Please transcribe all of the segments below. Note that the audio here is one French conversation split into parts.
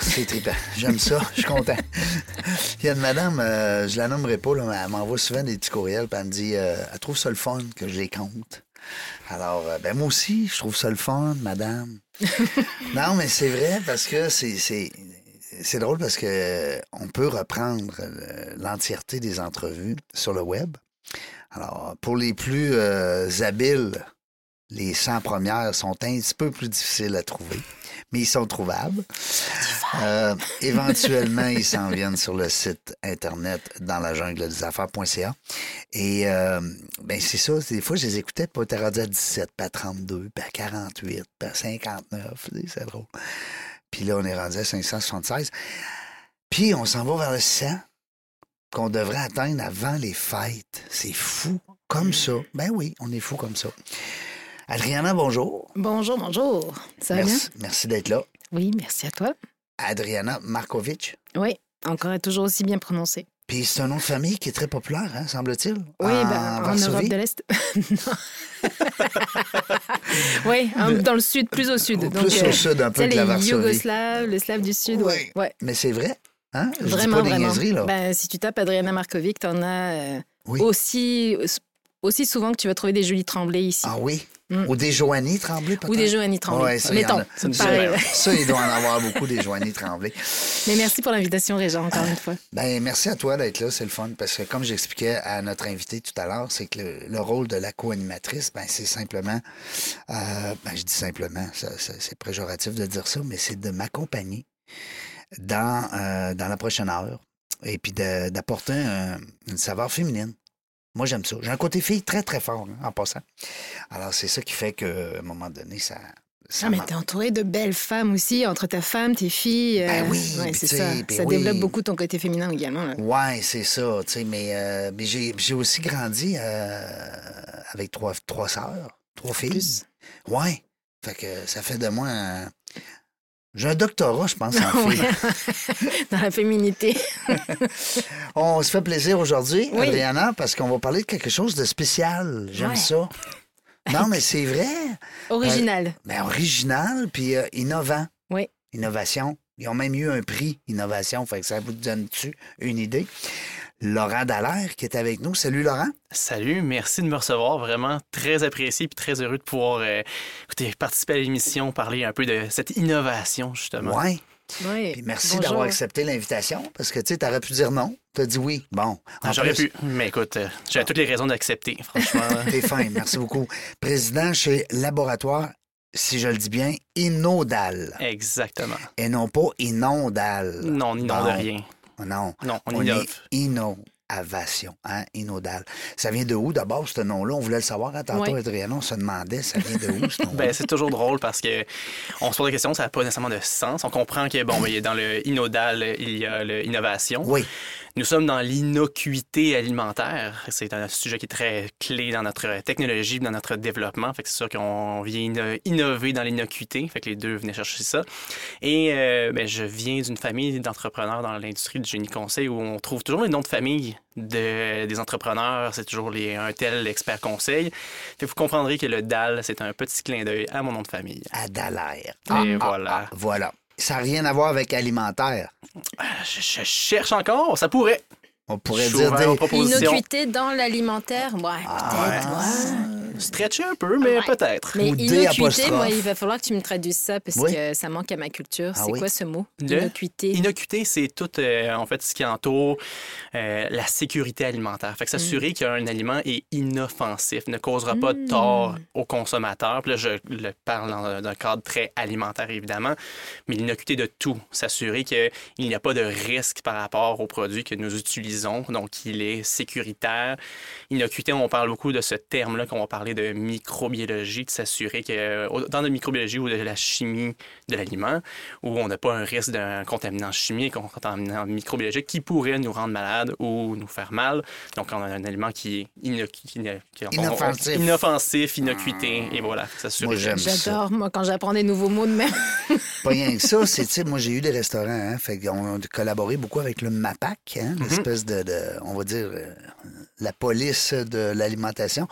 C'est trippant. J'aime ça. Je suis content. Il y a une madame, euh, je la nommerai pas, mais elle m'envoie souvent des petits courriels, puis elle me dit euh, elle trouve ça le fun que je les compte. Alors, euh, ben moi aussi, je trouve ça le fun, madame. non, mais c'est vrai parce que c'est. c'est c'est drôle parce que on peut reprendre l'entièreté des entrevues sur le web. Alors, pour les plus habiles, les 100 premières sont un petit peu plus difficiles à trouver mais ils sont trouvables. Euh, éventuellement, ils s'en viennent sur le site internet dans la jungle des affaires.ca. Et euh, ben c'est ça, des fois, je les écoutais, pas t'es rendu à 17, pas à 32, pas à 48, pas à 59. C'est drôle. Puis là, on est rendu à 576. Puis on s'en va vers le 100 qu'on devrait atteindre avant les fêtes. C'est fou comme ça. Ben oui, on est fou comme ça. Adriana, bonjour. Bonjour, bonjour. Ça va merci, bien? Merci d'être là. Oui, merci à toi. Adriana Markovic. Oui, encore et toujours aussi bien prononcé. Puis c'est un nom de famille qui est très populaire, hein, semble-t-il. Oui, en, ben, en Europe de l'Est. oui, dans le sud, plus au sud. Plus au sud, un peu de la Varsovie. Les Yougoslaves, le slave du sud, oui. Ouais. Mais c'est vrai, hein? Je vraiment, dis pas vraiment. là. Ben, si tu tapes Adriana Markovic, t'en as euh, aussi, aussi souvent que tu vas trouver des Julie Tremblay ici. Ah oui? Mm. Ou des Joanie Tremblay, peut-être? Ou des Joanie Tremblay. Ouais, ça, Mettons, ça, ça, il doit en avoir beaucoup, des Joanie Tremblay. Mais merci pour l'invitation, Régent, encore une fois. Ben, merci à toi d'être là, c'est le fun, parce que comme j'expliquais à notre invité tout à l'heure, c'est que le, rôle de la co-animatrice, ben, c'est simplement, euh, ben, je dis simplement, c'est préjoratif de dire ça, mais c'est de m'accompagner dans, euh, dans la prochaine heure et puis d'apporter une saveur féminine. Moi, j'aime ça. J'ai un côté fille très, très fort, hein, en passant. Alors, c'est ça qui fait qu'à un moment donné, ça. ça ah, mais t'es entouré de belles femmes aussi, entre ta femme, tes filles. Ben euh, oui, c'est ça. Ben ça développe beaucoup ton côté féminin également. Oui, c'est ça. Mais, euh, mais j'ai aussi grandi euh, avec trois, trois sœurs, trois filles. Oui. Fait que ça fait de moi un, j'ai un doctorat, je pense, en fait. Dans la féminité. on se fait plaisir aujourd'hui, Adriana, parce qu'on va parler de quelque chose de spécial. J'aime ça. Non, mais c'est vrai. Original. mais euh, ben, original, puis euh, innovant. Oui. Innovation. Ils ont même eu un prix innovation, fait que ça vous donne-tu une idée? Laurent Dallaire qui est avec nous. Salut Laurent. Salut, merci de me recevoir. Vraiment très apprécié et très heureux de pouvoir euh, participer à l'émission, parler un peu de cette innovation, justement. Oui. Oui. Puis merci d'avoir accepté l'invitation parce que tu sais, aurais pu dire non. Tu as dit oui. Bon. J'aurais pu. Mais écoute, euh, j'ai toutes les raisons d'accepter, franchement. T'es fin. Merci beaucoup. Président chez Laboratoire si je le dis bien, inodal. Exactement. Et non pas inondal. Non, on n'inonde rien. Non. Non, on, innove. innovation, hein, inodal. Ça vient de où d'abord, ce nom-là? On voulait le savoir à tantôt, Adrien, on se demandait, ça vient de où, ce nom ben, C'est toujours drôle parce que on se pose la question, ça n'a pas nécessairement de sens. On comprend que, bon, ben, dans le inodal, il y a l'innovation. Oui. Nous sommes dans l'innocuité alimentaire. C'est un sujet qui est très clé dans notre technologie, dans notre développement. Fait que c'est sûr qu'on vient innover dans l'innocuité. Fait que les deux venaient chercher ça. Et euh, ben, je viens d'une famille d'entrepreneurs dans l'industrie du génie conseil où on trouve toujours les noms de famille de, des entrepreneurs. C'est toujours les, un tel expert conseil. Fait que vous comprendrez que le DAL, c'est un petit clin d'œil à mon nom de famille. À Dalaire. Et ah, ah, voilà. Ah, voilà. Ça n'a rien à voir avec alimentaire. Ah, je, cherche encore, ça pourrait. On pourrait dire des... Innocuité dans l'alimentaire, ouais, peut-être. Ouais. Stretcher un peu, mais peut-être. Mais innocuité, moi, il va falloir que tu me traduises ça parce que ça manque à ma culture. Ah c'est quoi ce mot? Innocuité. Innocuité, c'est tout, euh, en fait, ce qui entoure euh, la sécurité alimentaire. Fait que s'assurer mm. qu'un aliment est inoffensif, ne causera pas de tort mm. au consommateur. Puis là, je le parle d'un cadre très alimentaire, évidemment, mais l'innocuité de tout. S'assurer qu'il n'y a pas de risque par rapport aux produits que nous utilisons, donc il est sécuritaire. Innocuité, on parle beaucoup de ce terme-là qu'on va parler parler de microbiologie, de s'assurer que dans la microbiologie ou de la chimie de l'aliment, où on n'a pas un risque d'un contaminant chimique, un contaminant microbiologique qui pourrait nous rendre malade ou nous faire mal. Donc, on a un aliment qui est inoffensif. inoffensif, innocuité, et voilà, Moi, J'adore, moi, quand j'apprends des nouveaux mots de même. pas rien que ça, c'est, moi, j'ai eu des restaurants, hein, fait on a collaboré beaucoup avec le MAPAC, hein, mm-hmm. l'espèce de, on va dire, euh, la police de l'alimentation.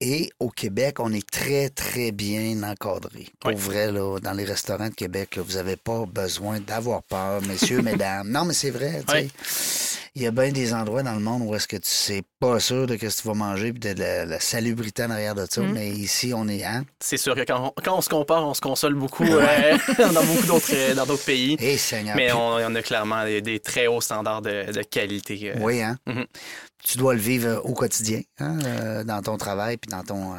Et au Québec, on est très, très bien encadré. Pour vrai, là, dans les restaurants de Québec, vous n'avez pas besoin d'avoir peur, messieurs, mesdames. Non, mais c'est vrai. Il y a bien des endroits dans le monde où est-ce que tu sais pas sûr de ce que tu vas manger et de la, salubrité en arrière de ça. Mm. Mais ici, on est... Hein? C'est sûr que quand on, se compare, on se console beaucoup euh, dans beaucoup d'autres, euh, dans d'autres pays. Eh, Seigneur. Mais on, a clairement des, très hauts standards de, qualité. Euh. Oui, hein? Mm-hmm tu dois le vivre euh, au quotidien, hein, euh, dans ton travail, puis dans ton... Euh,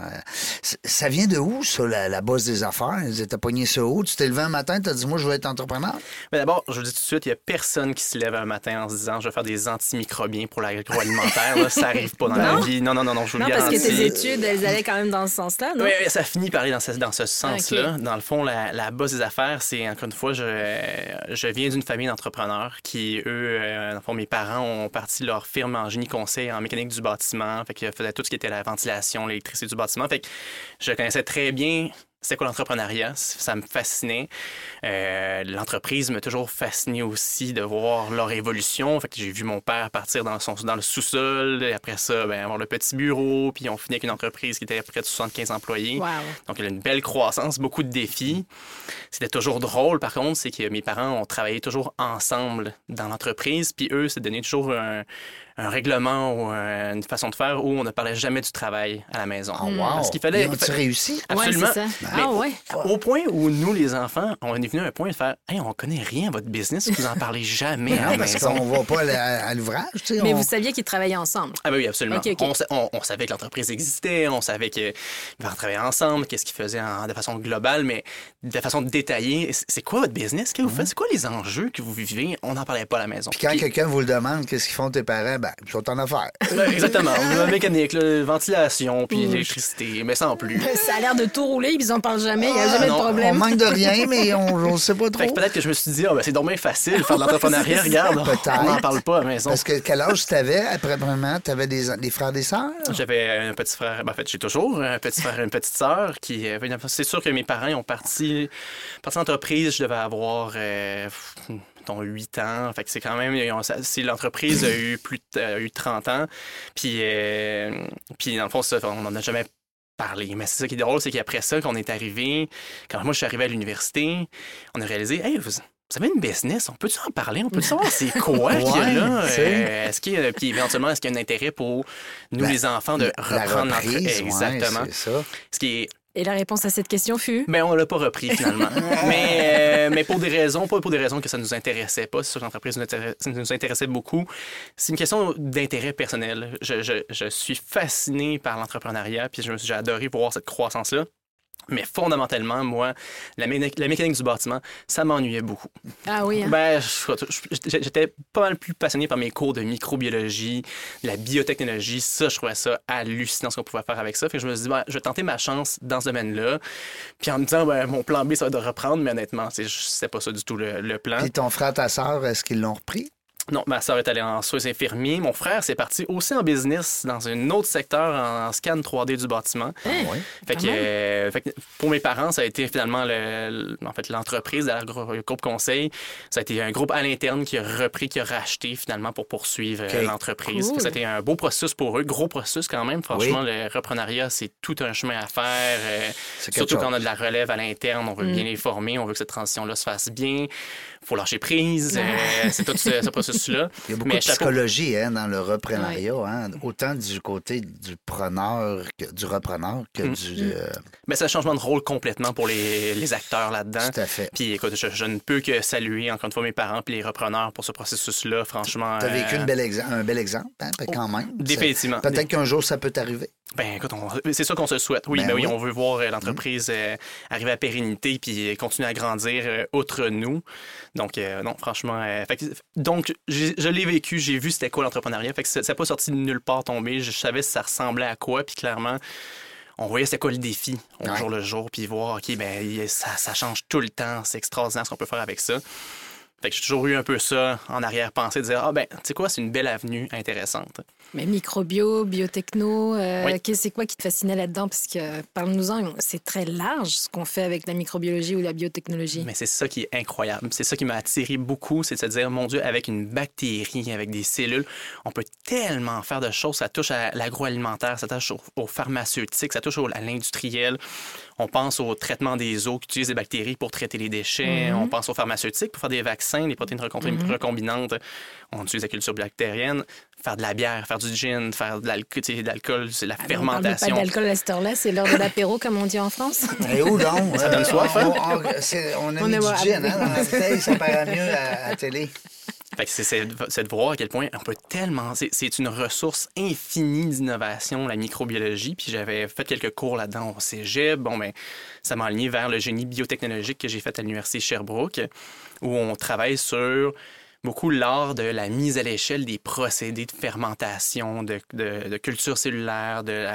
ça vient de où, ça, la, la base des affaires? T'as pogné ça où? Tu t'es levé un matin, t'as dit, moi, je veux être entrepreneur? Mais d'abord, je vous dis tout de suite, il n'y a personne qui se lève un matin en se disant, je vais faire des antimicrobiens pour l'agroalimentaire. ça arrive pas dans la vie. Non, non, non, non, je vous non, parce que tes études, elles allaient quand même dans ce sens-là, non? Oui, ça finit par aller dans ce, dans ce sens-là. Dans le fond, la, la, base des affaires, c'est, encore une fois, je, je viens d'une famille d'entrepreneurs qui, eux, dans le fond, mes parents ont parti leur firme en génie conseil en mécanique du bâtiment. Fait qu'il faisait tout ce qui était la ventilation, l'électricité du bâtiment. Fait que je connaissais très bien c'est quoi l'entrepreneuriat? Ça me fascinait. Euh, l'entreprise m'a toujours fasciné aussi de voir leur évolution. Fait que j'ai vu mon père partir dans, son, dans le sous-sol, et après ça, ben, avoir le petit bureau, puis on finit avec une entreprise qui était à près de 75 employés. Donc, il y a une belle croissance, beaucoup de défis. C'était toujours drôle, par contre, c'est que mes parents ont travaillé toujours ensemble dans l'entreprise, puis eux, c'est donné toujours un, un règlement ou une façon de faire où on ne parlait jamais du travail à la maison. Oh, wow. Parce qu'il fallait. tu réussi? Absolument. Ouais, ça. ah, ouais. Au point où nous, les enfants, on est venu à un point de faire Hey, on connaît rien à votre business, vous en parlez jamais à la parce maison. Parce qu'on ne va pas à, l'ouvrage. Mais vous saviez qu'ils travaillaient ensemble. Ah, ben oui, absolument. On, savait que l'entreprise existait, on savait qu'ils travailler ensemble, qu'est-ce qu'ils faisaient de façon globale, mais de façon détaillée. C'est quoi votre business? Qu'est-ce que vous faites? C'est quoi les enjeux que vous vivez? On n'en parlait pas à la maison. Puis quand quelqu'un vous le demande, qu'est-ce qu'ils font tes parents? Ben, ils sont en affaires. exactement. La mécanique, la ventilation, puis l'électricité, mais sans plus. Ça a l'air de tout rouler, ils en parlent jamais, il n'y a jamais de problème. On manque de rien, mais on ne sait pas trop. peut-être que je me suis dit, oh, ben, c'est dommage facile, faire de l'entrepreneuriat, regarde, on n'en parle pas à la maison. Parce que quel âge tu avais après vraiment? Tu avais des, des frères des sœurs? J'avais un petit frère, ben, en fait, j'ai toujours un petit frère et une petite sœur qui. Euh, c'est sûr que mes parents ont parti, parti d'entreprise, je devais avoir. Euh, 8 ans. Fait que c'est quand même. Si l'entreprise a eu plus de, eu 30 ans, puis, euh, puis dans le fond, ça, on n'en a jamais parlé. Mais c'est ça qui est drôle, c'est qu'après ça, quand on est arrivé, quand moi je suis arrivé à l'université, on a réalisé, hey, vous, avez une business, on peut-tu en parler? On peut savoir c'est quoi qu'il y a là? Euh, est-ce qu'il y a, puis éventuellement, est-ce qu'il y a un intérêt pour nous, ben, les enfants, de reprendre l'entreprise? Exactement. ça. Ce qui est et la réponse à cette question fut? Mais ben, on l'a pas repris finalement. mais, euh, mais pour des raisons, pas pour des raisons que ça nous intéressait pas. C'est sûr l'entreprise nous, nous intéressait beaucoup. C'est une question d'intérêt personnel. Je, je, je, suis fasciné par l'entrepreneuriat, puis j'ai adoré voir cette croissance-là. Mais fondamentalement, moi, la, mécanique du bâtiment, ça m'ennuyait beaucoup. Ah oui? Hein? Ben, j'étais pas mal plus passionné par mes cours de microbiologie, la biotechnologie. Ça, je trouvais ça hallucinant ce qu'on pouvait faire avec ça. Fait que je me suis dit, ben, je vais tenter ma chance dans ce domaine-là. Puis en me disant, ben, mon plan B, ça va être de reprendre, mais honnêtement, c'était pas ça du tout le, le plan. Puis ton frère, ta soeur, est-ce qu'ils l'ont repris? Non, ma soeur est allée en soins infirmiers. Mon frère, c'est parti aussi en business dans un autre secteur en scan 3D du bâtiment. Ah, euh, fait, que, pour mes parents, ça a été finalement le, en fait, l'entreprise le groupe conseil. Ça a été un groupe à l'interne qui a repris, qui a racheté finalement pour poursuivre euh, l'entreprise. C'était un beau processus pour eux, gros processus quand même. Franchement, le reprenariat, c'est tout un chemin à faire. Euh, surtout quand on a de la relève à l'interne, on veut bien mm. les former, on veut que cette transition-là se fasse bien faut lâcher prise. Euh, c'est tout ce, Il y a beaucoup de psychologie hein, dans le reprenariat, hein, autant du côté du preneur, que, du repreneur que mm. du. Mm. Euh, Mais c'est un changement de rôle complètement pour les, les acteurs là-dedans. Tout à fait. Puis écoute, je, ne peux que saluer encore une fois mes parents et les repreneurs pour ce processus-là. Franchement. Tu as vécu euh, un bel exemple, hein, quand même. Définitivement. Peut-être qu'un jour ça peut t'arriver. Ben écoute, c'est ça qu'on se souhaite. Oui, ben, ben oui, on veut voir l'entreprise mm. arriver à pérennité puis continuer à grandir outre nous. Donc, euh, non, franchement. Euh, donc, je l'ai vécu, j'ai vu c'était quoi l'entrepreneuriat. Fait que ça n'a pas sorti de nulle part tombé. Je savais si ça ressemblait à quoi. Puis clairement, on voyait c'était quoi le défi au jour le jour, puis voir, OK, ben, ça, ça change tout le temps, c'est extraordinaire ce qu'on peut faire avec ça. Fait que j'ai toujours eu un peu ça en arrière-pensée, de dire, ah ben, tu sais quoi, c'est une belle avenue intéressante. Mais microbio, biotechno, euh, c'est quoi qui te fascinait là-dedans? Parce que, parle-nous-en, c'est très large ce qu'on fait avec la microbiologie ou la biotechnologie. Mais c'est ça qui est incroyable. C'est ça qui m'a attiré beaucoup, c'est de se dire, mon Dieu, avec une bactérie, avec des cellules, on peut tellement faire de choses. Ça touche à l'agroalimentaire, ça touche aux, pharmaceutiques, ça touche à l'industriel. On pense au traitement des eaux qui utilisent des bactéries pour traiter les déchets. Mm-hmm. On pense aux pharmaceutiques pour faire des vaccins, des protéines mm-hmm. recombinantes. On utilise la culture bactérienne faire de la bière, faire du gin, faire de l'alcool, c'est la ah, fermentation. On pas d'alcool à cette heure-là, c'est l'heure de l'apéro, comme on dit en France. Et où donc? Ça donne soif, hein? On, a mis du gin hein, dans la bouteille, ça paraît mieux à, la télé. c'est de voir à quel point on peut tellement. C'est une ressource infinie d'innovation, la microbiologie. Puis j'avais fait quelques cours là-dedans au cégep. Bon, ben, ça m'a aligné vers le génie biotechnologique que j'ai fait à l'Université Sherbrooke, où on travaille sur beaucoup l'art de la mise à l'échelle des procédés de fermentation, de, de, culture cellulaire, de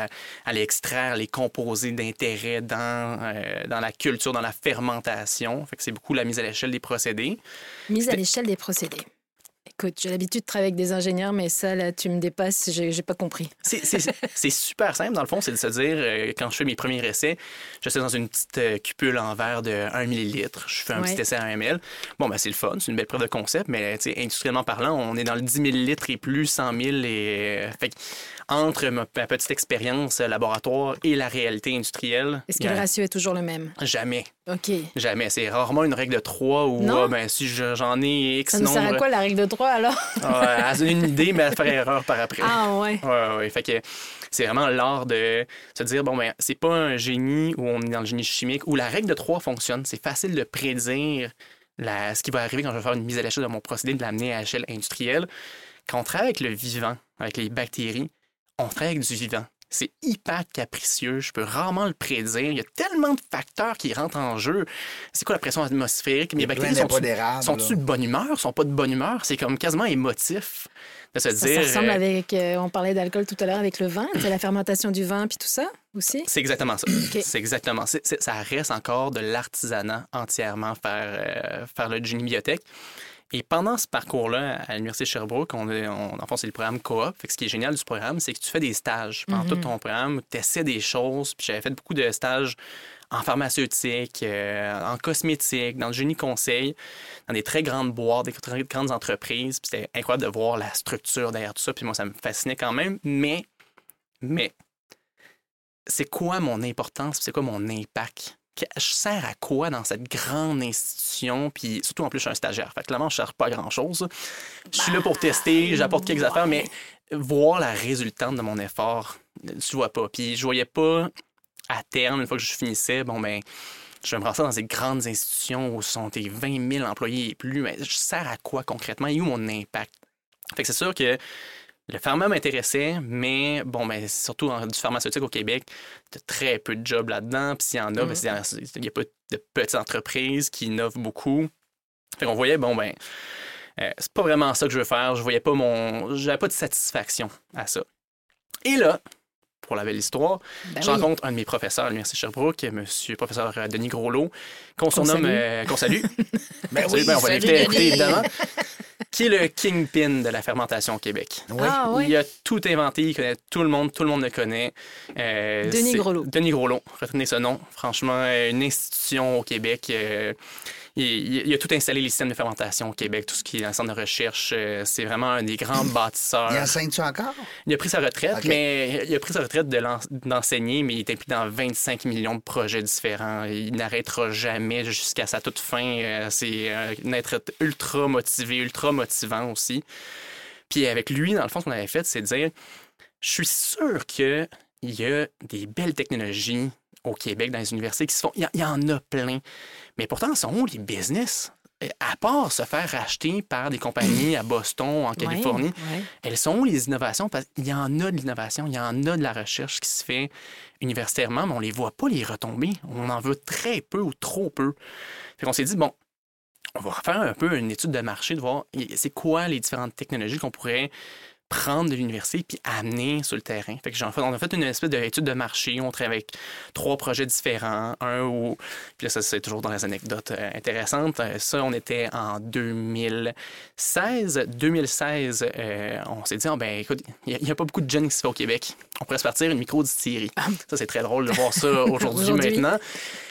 aller extraire les composés d'intérêt dans, euh, dans la culture, dans la fermentation. Fait que c'est beaucoup la mise à l'échelle des procédés. Mise à l'échelle des procédés. Écoute, j'ai l'habitude de travailler avec des ingénieurs, mais ça, là, tu me dépasses, j'ai pas compris. C'est super simple, dans le fond, c'est de se dire, euh, quand je fais mes premiers essais, je suis dans une petite euh, cupule en verre de 1 millilitre. Je fais un petit essai à 1 ml. Bon, ben, c'est le fun, c'est une belle preuve de concept, mais industriellement parlant, on est dans le 10 millilitres et plus, 100 000. Et, fait entre ma, petite expérience laboratoire et la réalité industrielle. Est-ce que le ratio est toujours le même? Jamais. OK. Jamais. C'est rarement une règle de 3 ou ah, ben, si j'en ai X Ça nous sert à quoi la règle de 3 alors? elle donne une idée, mais elle fait erreur par après. Ah ouais. Ouais, ouais. Fait que c'est vraiment l'art de se dire, bon, ben, c'est pas un génie où on est dans le génie chimique où la règle de 3 fonctionne. C'est facile de prédire la, ce qui va arriver quand je vais faire une mise à l'échelle de mon procédé, de l'amener à l'échelle industrielle. Quand on travaille avec le vivant, avec les bactéries, on travaille avec du vivant. C'est hyper capricieux, je peux rarement le prédire. Il y a tellement de facteurs qui rentrent en jeu. C'est quoi la pression atmosphérique? Les bactéries sont-ils de bonne humeur? Sont pas de bonne humeur? C'est comme quasiment émotif de se ça, dire. Ça ressemble euh, avec, euh, on parlait d'alcool tout à l'heure avec le vin, c'est la fermentation du vin puis tout ça aussi? C'est exactement ça. C'est exactement ça. Ça reste encore de l'artisanat entièrement faire, euh, faire le génie biotech. Et pendant ce parcours-là, à l'Université de Sherbrooke, on, on, en fait, c'est le programme coop. ce qui est génial du programme, c'est que tu fais des stages pendant tout mhm. ton programme, tu essaies des choses. Puis j'avais fait beaucoup de stages en pharmaceutique, euh, en cosmétique, dans le génie conseil, dans des très grandes boîtes, des très grandes entreprises. Puis c'était incroyable de voir la structure derrière tout ça. Puis moi, ça me fascinait quand même. Mais, mais, c'est quoi mon importance? C'est quoi mon impact? Je sers à quoi dans cette grande institution, puis surtout en plus je suis un stagiaire. Fait clairement, je ne sers pas à grand-chose. Je suis là pour tester, bah, j'apporte quelques affaires, mais voir la résultante de mon effort, tu vois pas. Puis je voyais pas à terme, une fois que je finissais, bon ben, je vais me rendre dans ces grandes institutions où sont des 20 000 employés et plus, mais je sers à quoi concrètement? Et où mon impact? Fait que c'est sûr que le pharma m'intéressait, mais bon, ben, surtout en, du pharmaceutique au Québec, a très peu de jobs là-dedans. Puis s'il y en a, ben, mm. il n'y a pas de petites entreprises qui innovent beaucoup. Fait qu'on voyait, bon, ben, euh, c'est pas vraiment ça que je veux faire. Je voyais pas mon. J'avais pas de satisfaction à ça. Et là, pour la belle histoire, ben je rencontre un de mes professeurs à l'Université Sherbrooke, M. professeur euh, Denis Groslot, qu'on surnomme. Euh, qu'on salue. ben, oui, ben, on va l'inviter à écouter, évidemment. qui est le kingpin de la fermentation au Québec. Ah, oui. Il a tout inventé, il connaît tout le monde, tout le monde le connaît. Euh, Denis Grolot. Denis Grolot, retenez ce nom. Franchement, une institution au Québec. Euh, il, a tout installé les systèmes de fermentation au Québec, tout ce qui est un centre de recherche. Euh, c'est vraiment un des grands bâtisseurs. Il enseigne-tu encore? Il a pris sa retraite, mais il a pris sa retraite d'enseigner, mais il est impliqué dans 25 millions de projets différents. Il n'arrêtera jamais jusqu'à sa toute fin. Euh, c'est un être ultra motivé, ultra motivant aussi. Puis avec lui, dans le fond, ce qu'on avait fait, c'est de dire, je suis sûr qu'il y a des belles technologies au Québec, dans les universités, qui se font. Il y, en a plein. Mais pourtant, sont où les business? À part se faire racheter par des compagnies à Boston, en Californie, elles sont où les innovations? Parce qu'il y en a de l'innovation, il y en a de la recherche qui se fait universitairement, mais on ne les voit pas les retomber. On en veut très peu ou trop peu. Fait qu'on s'est dit, bon, on va faire un peu une étude de marché, de voir c'est quoi les différentes technologies qu'on pourrait prendre de l'université puis amener sur le terrain. Fait que fait, on a fait une espèce d'étude de marché. On travaille avec trois projets différents. Un où, puis là, ça, c'est toujours dans les anecdotes euh, intéressantes. Euh, ça, on était en 2016. 2016, euh, on s'est dit, oh, ben écoute, il n'y a, pas beaucoup de jeunes qui se fait au Québec. On pourrait se partir une micro-distillerie. Ça, c'est très drôle de voir ça aujourd'hui, maintenant.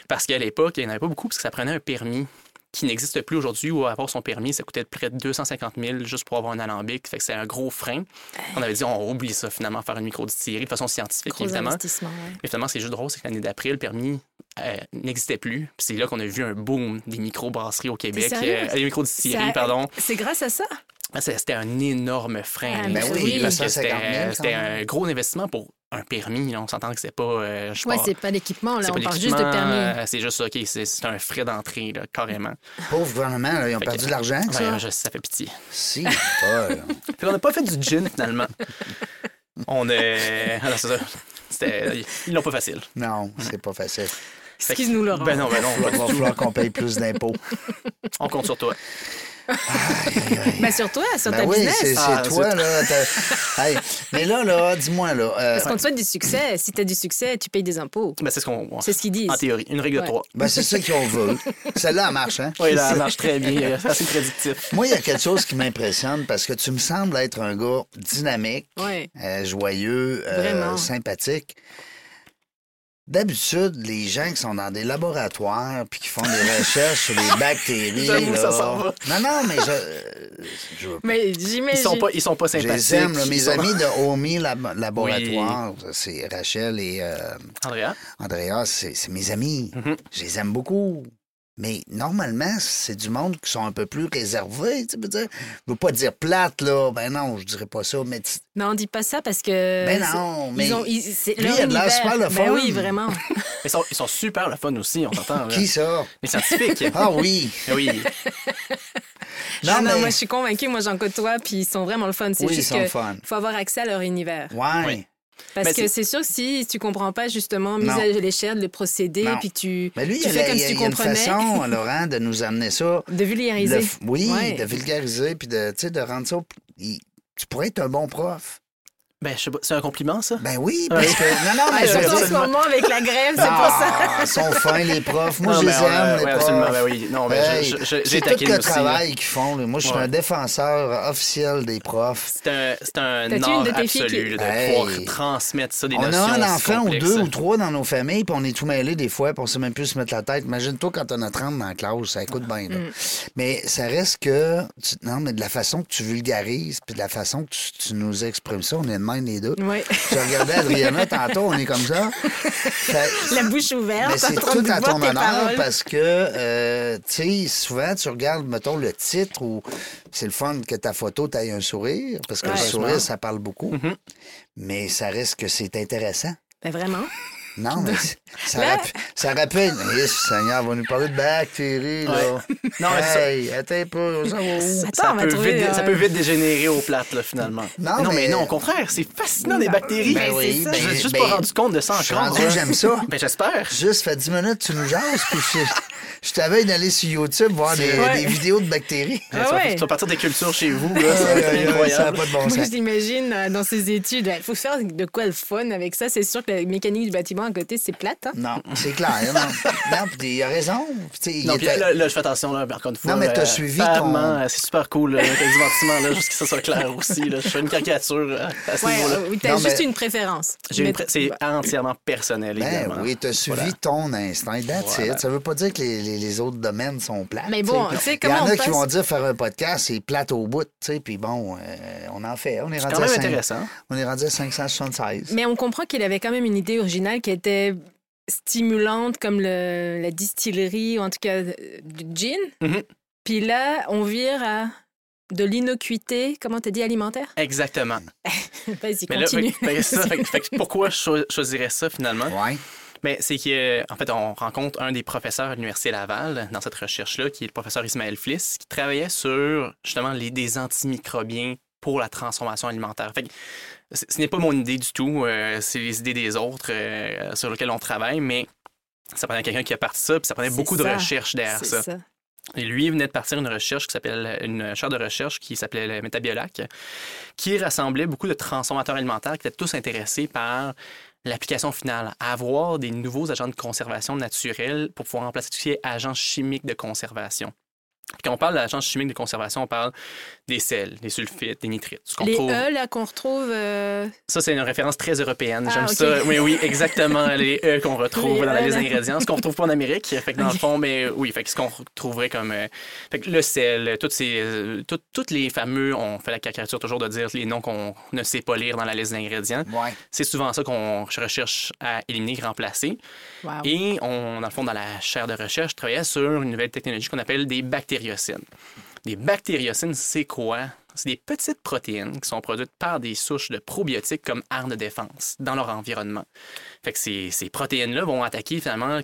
Parce qu'à l'époque, il n'y en avait pas beaucoup parce que ça prenait un permis qui n'existe plus aujourd'hui, où avoir son permis, ça coûtait près de 250 000 juste pour avoir un alambic. Fait que c'est un gros frein. On avait dit, on oublie ça finalement, faire une micro-distillerie de façon scientifique, évidemment. Mais finalement, c'est juste drôle, c'est que l'année d'après, le permis euh, n'existait plus. Puis c'est là qu'on a vu un boom des micro-brasseries au Québec. Euh, les micro-distilleries, pardon. C'est grâce à ça? Ah, c'était un énorme frein. Ah, ben oui, parce que c'était un gros investissement pour un permis. on s'entend que c'est pas. Euh, oui, c'est pas l'équipement. Là, on parle juste de permis. Euh, c'est juste, OK, c'est un frais d'entrée, carrément. Pauvre gouvernement, ils ont perdu de l'argent. ça? ça fait pitié. Si, on n'a pas fait du gin, finalement. on est. Alors, c'est ça. Ils l'ont pas facile. Non, c'est pas facile. Excuse-nous, Laurent. Ben non, ben non. Il va falloir qu'on paye plus d'impôts. On compte sur toi. Mais sur toi, sur ben ta oui, business. c'est ah, toi, là. Hey, mais là, là, dis-moi, là. Euh... Parce qu'on te souhaite du succès. Si tu as du succès, tu payes des impôts. Ben, c'est ce qu'on. C'est ce qu'ils disent. En théorie, une règle de trois. Ben, c'est ça qu'on veut. Celle-là, elle marche, hein? Oui, là, elle marche très bien. C'est assez prédictif. Moi, il y a quelque chose qui m'impressionne parce que tu me sembles être un gars dynamique, euh, joyeux, euh, sympathique. D'habitude, les gens qui sont dans des laboratoires puis qui font des recherches sur les bactéries. là... ça s'en va. Non, non, mais je. je... Mais j'imagine. Ils sont pas, ils sont pas sympathiques. Je les aime, mes amis de Omi Laboratoire, c'est Rachel et. Euh... Andrea. Andrea, c'est mes amis. Mm-hmm. Je les aime beaucoup. Mais normalement, c'est du monde qui sont un peu plus réservés. Tu veux dire. Je veux pas dire plate, là. Ben non, je dirais pas ça. Mais Non, on dit pas ça parce que. Ben non, mais. Ils ont, ils, lui, il a de l'air super le ben fun. Ben oui, vraiment. ils, sont, ils sont super le fun aussi, on t'entend. Qui ça? Les scientifiques. ah oui. oui. Non, non, moi, je suis convaincue. Moi, j'en côtoie, puis ils sont vraiment le fun. C'est oui, juste qu'il faut avoir accès à leur univers. Ouais. Oui. Parce que c'est sûr que si tu comprends pas justement mise à l'échelle, le procédé, puis tu, Mais lui, tu fais comme si tu comprenais. une façon, Laurent, de nous amener ça. De vulgariser. oui, de vulgariser, puis de, de rendre ça... Tu pourrais être un bon prof. Ben, c'est un compliment, ça? Ben oui, parce que. Non, non, mais je en ce moment avec la grève, c'est pour ça. Ils sont fins, les profs. Moi, je les aime, les profs. Ben oui. Non, ben, j'ai tout le travail qu'ils font. Moi, je suis un défenseur officiel des profs. C'est un, c'est un art absolu de pouvoir transmettre ça, des on notions On a un enfant ou deux ou trois dans nos familles, puis on est tout mêlés des fois, puis on sait même plus se mettre la tête. Imagine-toi quand on a 30 dans la classe, ça écoute bien. Mm. Mais ça reste que... Non, mais de la façon que tu vulgarises, puis de la façon que tu, nous exprimes ça, on est de même les deux. Oui. Tu regardais Adriana tantôt, on est comme ça. la bouche ouverte. Mais c'est tout à ton honneur parce que, euh, tu sais, souvent, tu regardes, mettons, le titre ou c'est le fun que ta photo t'aille un sourire parce que le sourire, ça parle beaucoup. Mm-hmm. Mais ça reste que c'est intéressant. Ben vraiment. Non, mais ça, rappelle, ça rappelle. Seigneur, on va nous parler de bactéries, là. Non, hey, attends un peu, ça ça, peut vite, ça peut vite dégénérer aux plates, là, finalement. Non, mais... non, au contraire, c'est fascinant, des bactéries. Ben oui, ben, juste ben, pas rendu compte de ça encore. J'aime ça. Ben, j'espère. Juste, fait 10 minutes, tu nous jases, puis je t'avais d'aller sur YouTube voir des, vidéos de bactéries. Ah ouais. Tu vas partir des cultures chez vous. Là, ça, pas de bon sens. Moi, j'imagine euh, dans ces études, il faut faire de quoi le fun avec ça. C'est sûr que la mécanique du bâtiment à côté, c'est plate. Hein? Non, c'est clair. non, non il a raison. non, puis là, là, je fais attention, là, encore une fois. Non, mais t'as euh, suivi ton... Euh, c'est super cool, du bâtiment, là, juste que ça soit clair aussi. Là. Je fais une caricature à ce niveau-là. Oui, t'as juste une préférence. C'est entièrement personnel, ben évidemment. Oui, t'as suivi ton instinct. Ça veut pas dire que les autres domaines sont plates. Mais bon, tu sais, comment Il y en a qui vont dire faire un podcast, c'est plate au bout, tu sais, puis bon, euh, on en fait. On est, rendu quand même à intéressant. On est rendu à 576. Mais on comprend qu'il avait quand même une idée originale qui était stimulante comme le, la distillerie, ou en tout cas du gin. Mm-hmm. Puis là, on vire à de l'innocuité, comment t'as dit, alimentaire? Exactement. Vas-y, continue. Là, pourquoi je choisirais ça finalement? Ouais. Mais c'est qu'en fait, on rencontre un des professeurs à l'Université Laval dans cette recherche-là, qui est le professeur Ismaël Fliss, qui travaillait sur justement les, des antimicrobiens pour la transformation alimentaire. Fait ce n'est pas mon idée du tout, euh, c'est les idées des autres euh, sur lesquelles on travaille, mais ça prenait quelqu'un qui a parti ça, puis ça prenait beaucoup de recherche derrière ça. Et lui venait de partir une recherche qui s'appelle une chaire de recherche qui s'appelait Métabiolac, qui rassemblait beaucoup de transformateurs alimentaires qui étaient tous intéressés par l'application finale, avoir des nouveaux agents de conservation naturels pour pouvoir remplacer tout ce qui agents chimiques de conservation. Quand on parle d'agents chimiques de conservation, on parle des sels, des sulfites, des nitrites. les E, là, qu'on retrouve... Euh, ça, c'est une référence très européenne. J'aime ah, ça. Oui, oui, exactement. les E qu'on retrouve dans la liste e, d'ingrédients. Ce qu'on retrouve pas en Amérique. Fait que dans le fond, mais oui, fait que ce qu'on retrouverait comme... Euh, fait que le sel, toutes ces... Euh, toutes les fameux... On fait la caricature toujours de dire les noms qu'on ne sait pas lire dans la liste d'ingrédients. C'est souvent ça qu'on recherche à éliminer, remplacer. Et on, dans le fond, dans la chaire de recherche, je travaillais sur une nouvelle technologie qu'on appelle des bactériocines. Des bactériocines, c'est quoi? C'est des petites protéines qui sont produites par des souches de probiotiques comme armes de défense dans leur environnement. Fait que ces, ces protéines-là vont attaquer finalement.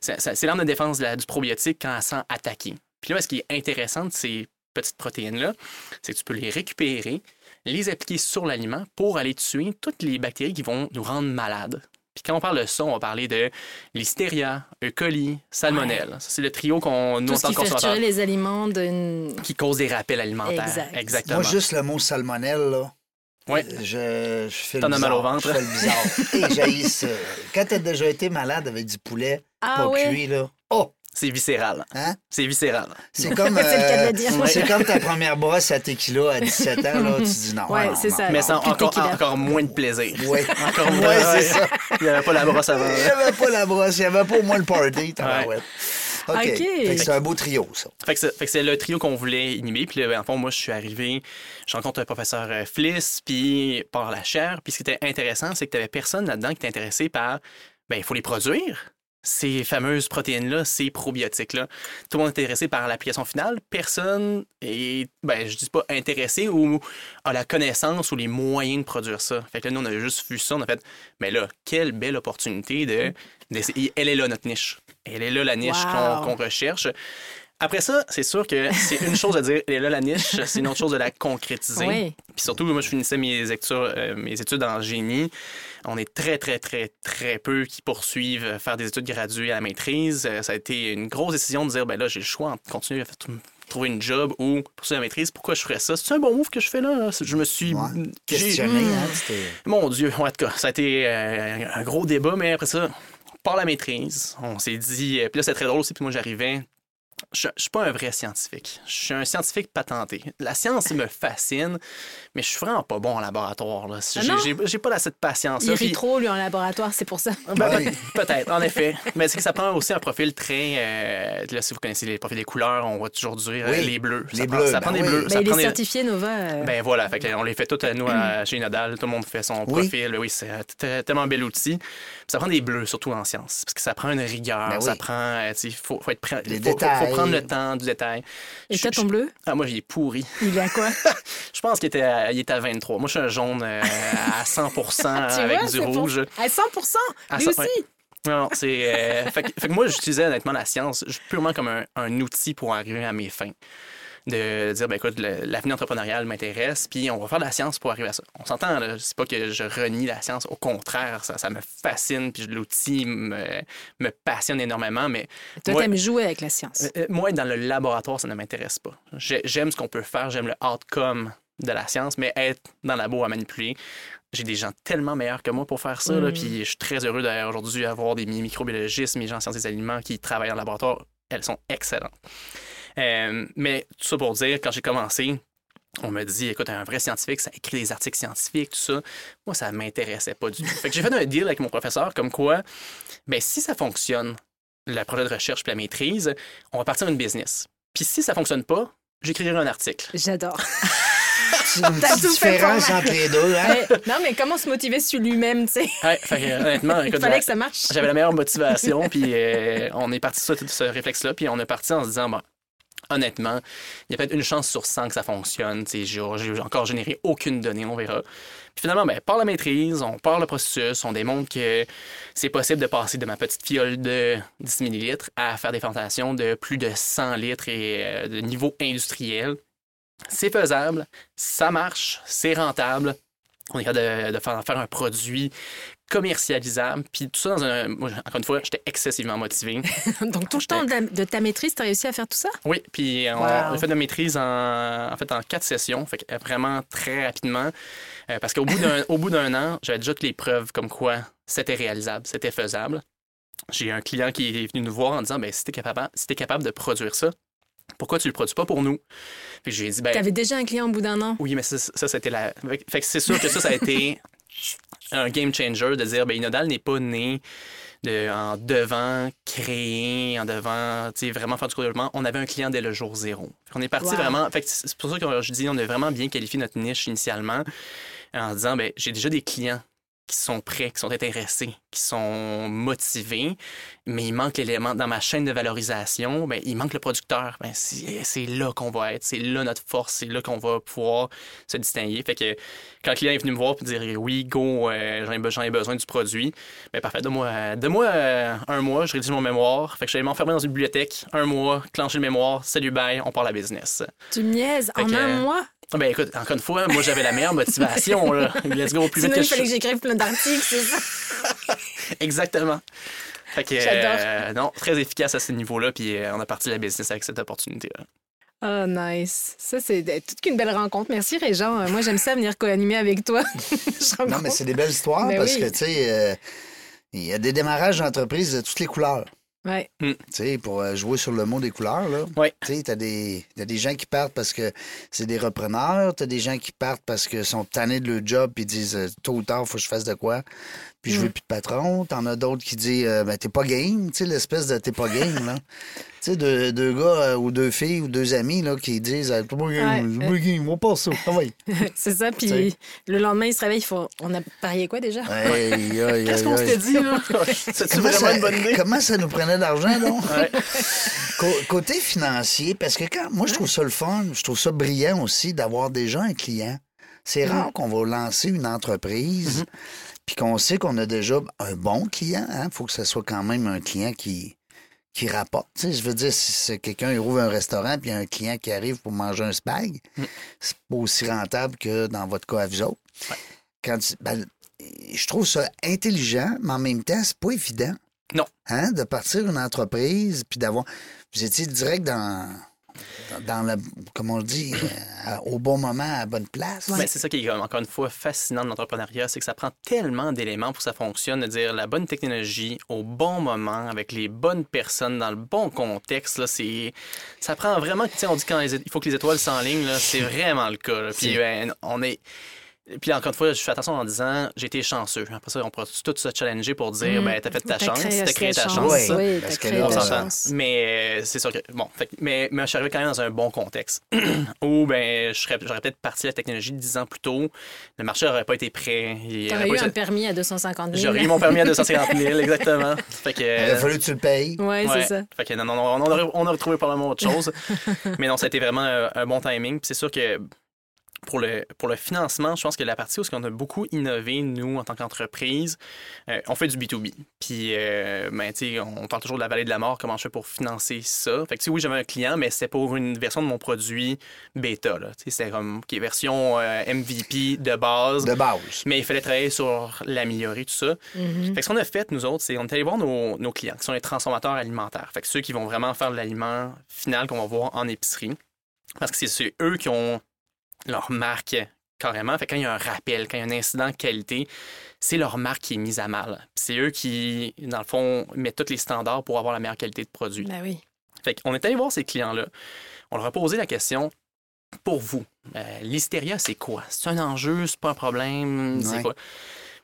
C'est l'arme de défense du probiotique quand elle sent attaquer. Puis là, ce qui est intéressant de ces petites protéines-là, c'est que tu peux les récupérer, les appliquer sur l'aliment pour aller tuer toutes les bactéries qui vont nous rendre malades. Puis quand on parle de ça, on va parler de listeria, E. coli, salmonelle. C'est le trio qu'on nous entend consommateurs. les aliments d'une... Qui cause des rappels alimentaires. Exactement. Moi, juste le mot salmonelle, là. Oui. Je, je fais T'en as mal au ventre. Je fais le bizarre. Et ça. Quand t'as déjà été malade avec du poulet ah, pas cuit, là. Oh! C'est viscéral. Hein? C'est viscéral. C'est comme, euh, c'est comme ta première brosse à tequila à 17 ans, là, tu dis non. Ouais, c'est ça. Mais c'est encore, encore moins de plaisir. Oui. Encore moins. c'est ça. Il n'y avait pas la brosse avant. Il n'y avait pas la brosse, il n'y avait pas au moins le party. Ouais. OK. okay. c'est un beau trio, ça. Fait que c'est le trio qu'on voulait inhiber. Puis, en fond, moi, je suis arrivé, je rencontre un professeur euh, Fliss, puis par la chaire. Puis, ce qui était intéressant, c'est que tu n'avais personne là-dedans qui était intéressé par, ben il faut les produire ces fameuses protéines-là, ces probiotiques-là. Tout le monde est intéressé par l'application finale. Personne est, ben, je dis pas intéressé ou a la connaissance ou les moyens de produire ça. Fait que là, nous, on a juste vu ça, on a fait, mais là, quelle belle opportunité de. elle est là, notre niche. Elle est là, la niche qu'on recherche. Après ça, c'est sûr que c'est une chose de dire, elle est là la niche, c'est une autre chose de la concrétiser. Oui. Puis surtout, moi, je finissais mes études, euh, mes études en génie. On est très, très, très, très peu qui poursuivent faire des études graduées à la maîtrise. Euh, ça a été une grosse décision de dire, ben là, j'ai le choix entre continuer à trouver une job ou poursuivre la maîtrise. Pourquoi je ferais ça? C'est un bon move que je fais là? Je me suis... questionné. Hein, Mon Dieu, en tout cas, ça a été euh, un gros débat, mais après ça, par la maîtrise, on s'est dit... Puis là, c'est très drôle aussi, puis moi, j'arrivais je ne suis pas un vrai scientifique. Je suis un scientifique patenté. La science me fascine, mais je suis vraiment pas bon en laboratoire. Là. Ah j'ai, pas cette patience. Il rit trop, lui, en laboratoire, c'est pour ça. Ben, peut-être, en effet. Mais c'est que ça prend aussi un profil très. Euh, là, si vous connaissez les profils des couleurs, on va toujours dire euh, les bleus. Les ça bleus. Prend, ça ben prend des bleus. Ben, il est certifié Nova. Euh. Ben voilà. Fait on les fait tous, nous, chez Nadal. Tout le monde fait son profil. Oui, c'est un tellement bel outil. ça prend des bleus, surtout en science. Parce que ça prend une rigueur. Ça prend. Il faut, faut, être prêt. Les détails prendre le temps du détail. Et toi, ton bleu? Ah, moi, il est pourri. Il est à quoi? je pense qu'il était, à, il était à 23. Moi, je suis un jaune euh, à 100% avec du rouge. À 100 Lui aussi? Non, c'est. Euh, fait, que moi, j'utilisais honnêtement la science purement comme un, un, outil pour arriver à mes fins de dire, ben écoute, l'avenir entrepreneurial m'intéresse, puis on va faire de la science pour arriver à ça. On s'entend, c'est pas que je renie la science, au contraire, ça, ça me fascine, puis l'outil me, me, passionne énormément, mais... Toi, t'aimes jouer avec la science. Euh, euh, moi, être dans le laboratoire, ça ne m'intéresse pas. J'aime ce qu'on peut faire, j'aime le outcome de la science, mais être dans le labo à manipuler, j'ai des gens tellement meilleurs que moi pour faire ça. Mm. puis je suis très heureux d'ailleurs aujourd'hui d'avoir des microbiologistes, mes gens en sciences des aliments qui travaillent en laboratoire. Elles sont excellentes. Euh, mais tout ça pour dire, quand j'ai commencé, on me dit, écoute, un vrai scientifique, ça écrit des articles scientifiques, tout ça. Moi, ça ne m'intéressait pas du tout. Fait que j'ai fait un deal avec mon professeur comme quoi, ben, si ça fonctionne, le projet de recherche puis la maîtrise, on va partir une business. Puis si ça fonctionne pas, j'écrirai un article. J'adore. C'est une petite différence entre les deux. Hein? non, mais comment se motiver sur lui-même, tu sais? Ouais, honnêtement, Il fallait que ça marche. J'avais la meilleure motivation, puis euh, on est parti sur ce réflexe-là, puis on est parti en se disant, bon, honnêtement, il y a peut-être une chance sur 100 que ça fonctionne. J'ai encore généré aucune donnée, on verra. Puis finalement, ben, par la maîtrise, on part le processus, on démontre que c'est possible de passer de ma petite fiole de 10 ml à faire des fermentations de plus de 100 litres et euh, de niveau industriel. C'est faisable, ça marche, c'est rentable. On est capable de, faire, un produit commercialisable, puis tout ça dans un... moi, encore une fois, j'étais excessivement motivé. Donc, tout le temps de, ta maîtrise, tu as réussi à faire tout ça? Oui, puis on, Wow. on a fait de la maîtrise en, en fait en quatre sessions, fait que vraiment très rapidement, Euh, parce qu'au bout d'un au bout d'un an, j'avais déjà toutes les preuves comme quoi c'était réalisable, c'était faisable. J'ai un client qui est venu nous voir en disant, ben si t'es capable, si t'es capable de produire ça, pourquoi tu le produis pas pour nous? Puis je lui ai dit, ben Tu avais déjà un client au bout d'un an? oui, mais ça, ça c'était la. Fait que c'est sûr que ça, ça a été un game changer de dire, ben, Inodal n'est pas né de, en devant créer, en devant, vraiment faire du développement. On avait un client dès le jour zéro. Qu'on est parti Wow. vraiment. C'est pour ça que je dis, on a vraiment bien qualifié notre niche initialement en disant, ben, j'ai déjà des clients qui sont prêts, qui sont intéressés, qui sont motivés, mais il manque l'élément dans ma chaîne de valorisation, ben, il manque le producteur. Ben, c'est là qu'on va être, c'est là notre force, c'est là qu'on va pouvoir se distinguer. Fait que quand le client est venu me voir et dire oui, go, euh, j'en ai, besoin du produit, ben parfait, donne-moi euh, un mois, je rédige mon mémoire. Fait que j'allais m'enfermer dans une bibliothèque, un mois, clencher le mémoire, salut, bye, on part la business. Tu me niaises en que- un mois? Ah, Ben écoute, encore une fois, moi j'avais la meilleure motivation. Là. Let's go au plus Sinon, vite que il fallait que j'écrive plein d'articles, c'est ça? Exactement. Fait que, J'adore. euh, non, très efficace à ce niveau-là, puis euh, on a parti la business avec cette opportunité-là. Oh, nice. Ça, c'est toute qu'une belle rencontre. Merci, Régent. Euh, Moi, j'aime ça venir co-animer avec toi. Je Non, mais c'est des belles histoires Ben parce oui. que, tu sais, euh, il y a des démarrages d'entreprises de toutes les couleurs. Ouais. Tu sais, pour euh, jouer sur le mot des couleurs, là. Ouais. Tu sais, t'as des, t'as des gens qui partent parce que c'est des repreneurs, t'as des gens qui partent parce qu'ils sont tannés de leur job puis disent euh, tôt ou tard, faut que je fasse de quoi, puis je veux Mm. plus de patron. T'en as d'autres qui disent euh, ben, t'es pas game, tu sais, l'espèce de t'es pas game, là. Tu sais, deux, deux gars euh, ou deux filles ou deux amis, là, qui disent euh, t'es pas game, Ouais. t'es pas game, on passe ça. Ah ouais. c'est ça. Puis T'sais. le lendemain, il se réveille. Il faut... On a parié quoi déjà? Aïe, aïe, aïe, Qu'est-ce qu'on s'était dit, là? C'est-tu Comment vraiment ça, une bonne idée? comment ça nous prenait d'argent, donc? Côté financier, parce que quand moi je trouve ça le fun, je trouve ça brillant aussi d'avoir déjà un client. C'est rare qu'on va lancer une entreprise puis qu'on sait qu'on a déjà un bon client. Il faut que ce soit quand même un client qui, qui rapporte. Tu sais, je veux dire, si c'est quelqu'un ouvre un restaurant puis il y a un client qui arrive pour manger un spag, c'est pas aussi rentable que dans votre cas à vous autres. Quand tu- ben, je trouve ça intelligent, mais en même temps, c'est pas évident. Non. Hein, de partir une entreprise puis d'avoir. Vous étiez direct dans. Dans, le. Comment on dit euh, au bon moment, à la bonne place. Ben, c'est ça qui est comme, encore une fois fascinant de l'entrepreneuriat, c'est que ça prend tellement d'éléments pour que ça fonctionne, de dire la bonne technologie au bon moment, avec les bonnes personnes, dans le bon contexte. Là, c'est, ça prend vraiment, tu sais, on dit quand les il faut que les étoiles s'enlignent, là, c'est vraiment le cas. là. Puis ben, on est... Puis encore une fois, je fais attention en disant j'ai été chanceux. Après ça, on pourra tout se challenger pour dire Mm. ben, t'as fait ta T'as chance, créé t'as créé ta chance. chance. Oui, parce t'as que créé là, On ta ça- s'entend. chance. Mais euh, c'est sûr que. Bon, fait que- mais, mais je suis arrivé quand même dans un bon contexte. Où ben, je serais- j'aurais peut-être parti la technologie dix ans plus tôt. Le marché n'aurait pas été prêt. T'aurais eu pas un été- permis à 250 000. J'aurais eu mon permis à 250 000, exactement. Fait que, Il a fallu que tu le payes. Ouais, Ouais. c'est ça. Fait que non, non, non, on aurait, on aurait trouvé probablement autre chose. Mais non, ça a été vraiment un, un bon timing. Puis c'est sûr que pour le, pour le financement, je pense que la partie où on a beaucoup innové, nous, en tant qu'entreprise, euh, on fait du B2B. Puis, euh, ben, tu sais, on parle toujours de la vallée de la mort, comment je fais pour financer ça. Fait que, tu sais, oui, j'avais un client, mais c'était pour une version de mon produit bêta, là. Tu sais, c'était comme, qui est version euh, MVP de base. De base. Mais il fallait travailler sur l'améliorer, tout ça. Mhm. Fait que ce qu'on a fait, nous autres, c'est on est allé voir nos, nos clients, qui sont les transformateurs alimentaires. Fait que ceux qui vont vraiment faire de l'aliment final qu'on va voir en épicerie. Parce que c'est eux qui ont leur marque carrément. Fait que quand il y a un rappel, quand il y a un incident de qualité, c'est leur marque qui est mise à mal. Puis C'est eux qui, dans le fond, mettent tous les standards pour avoir la meilleure qualité de produit. Ben oui. Fait qu'on est allé voir ces clients-là. On leur a posé la question pour vous, euh, l'hystéria, c'est quoi? C'est un enjeu, c'est pas un problème, c'est quoi?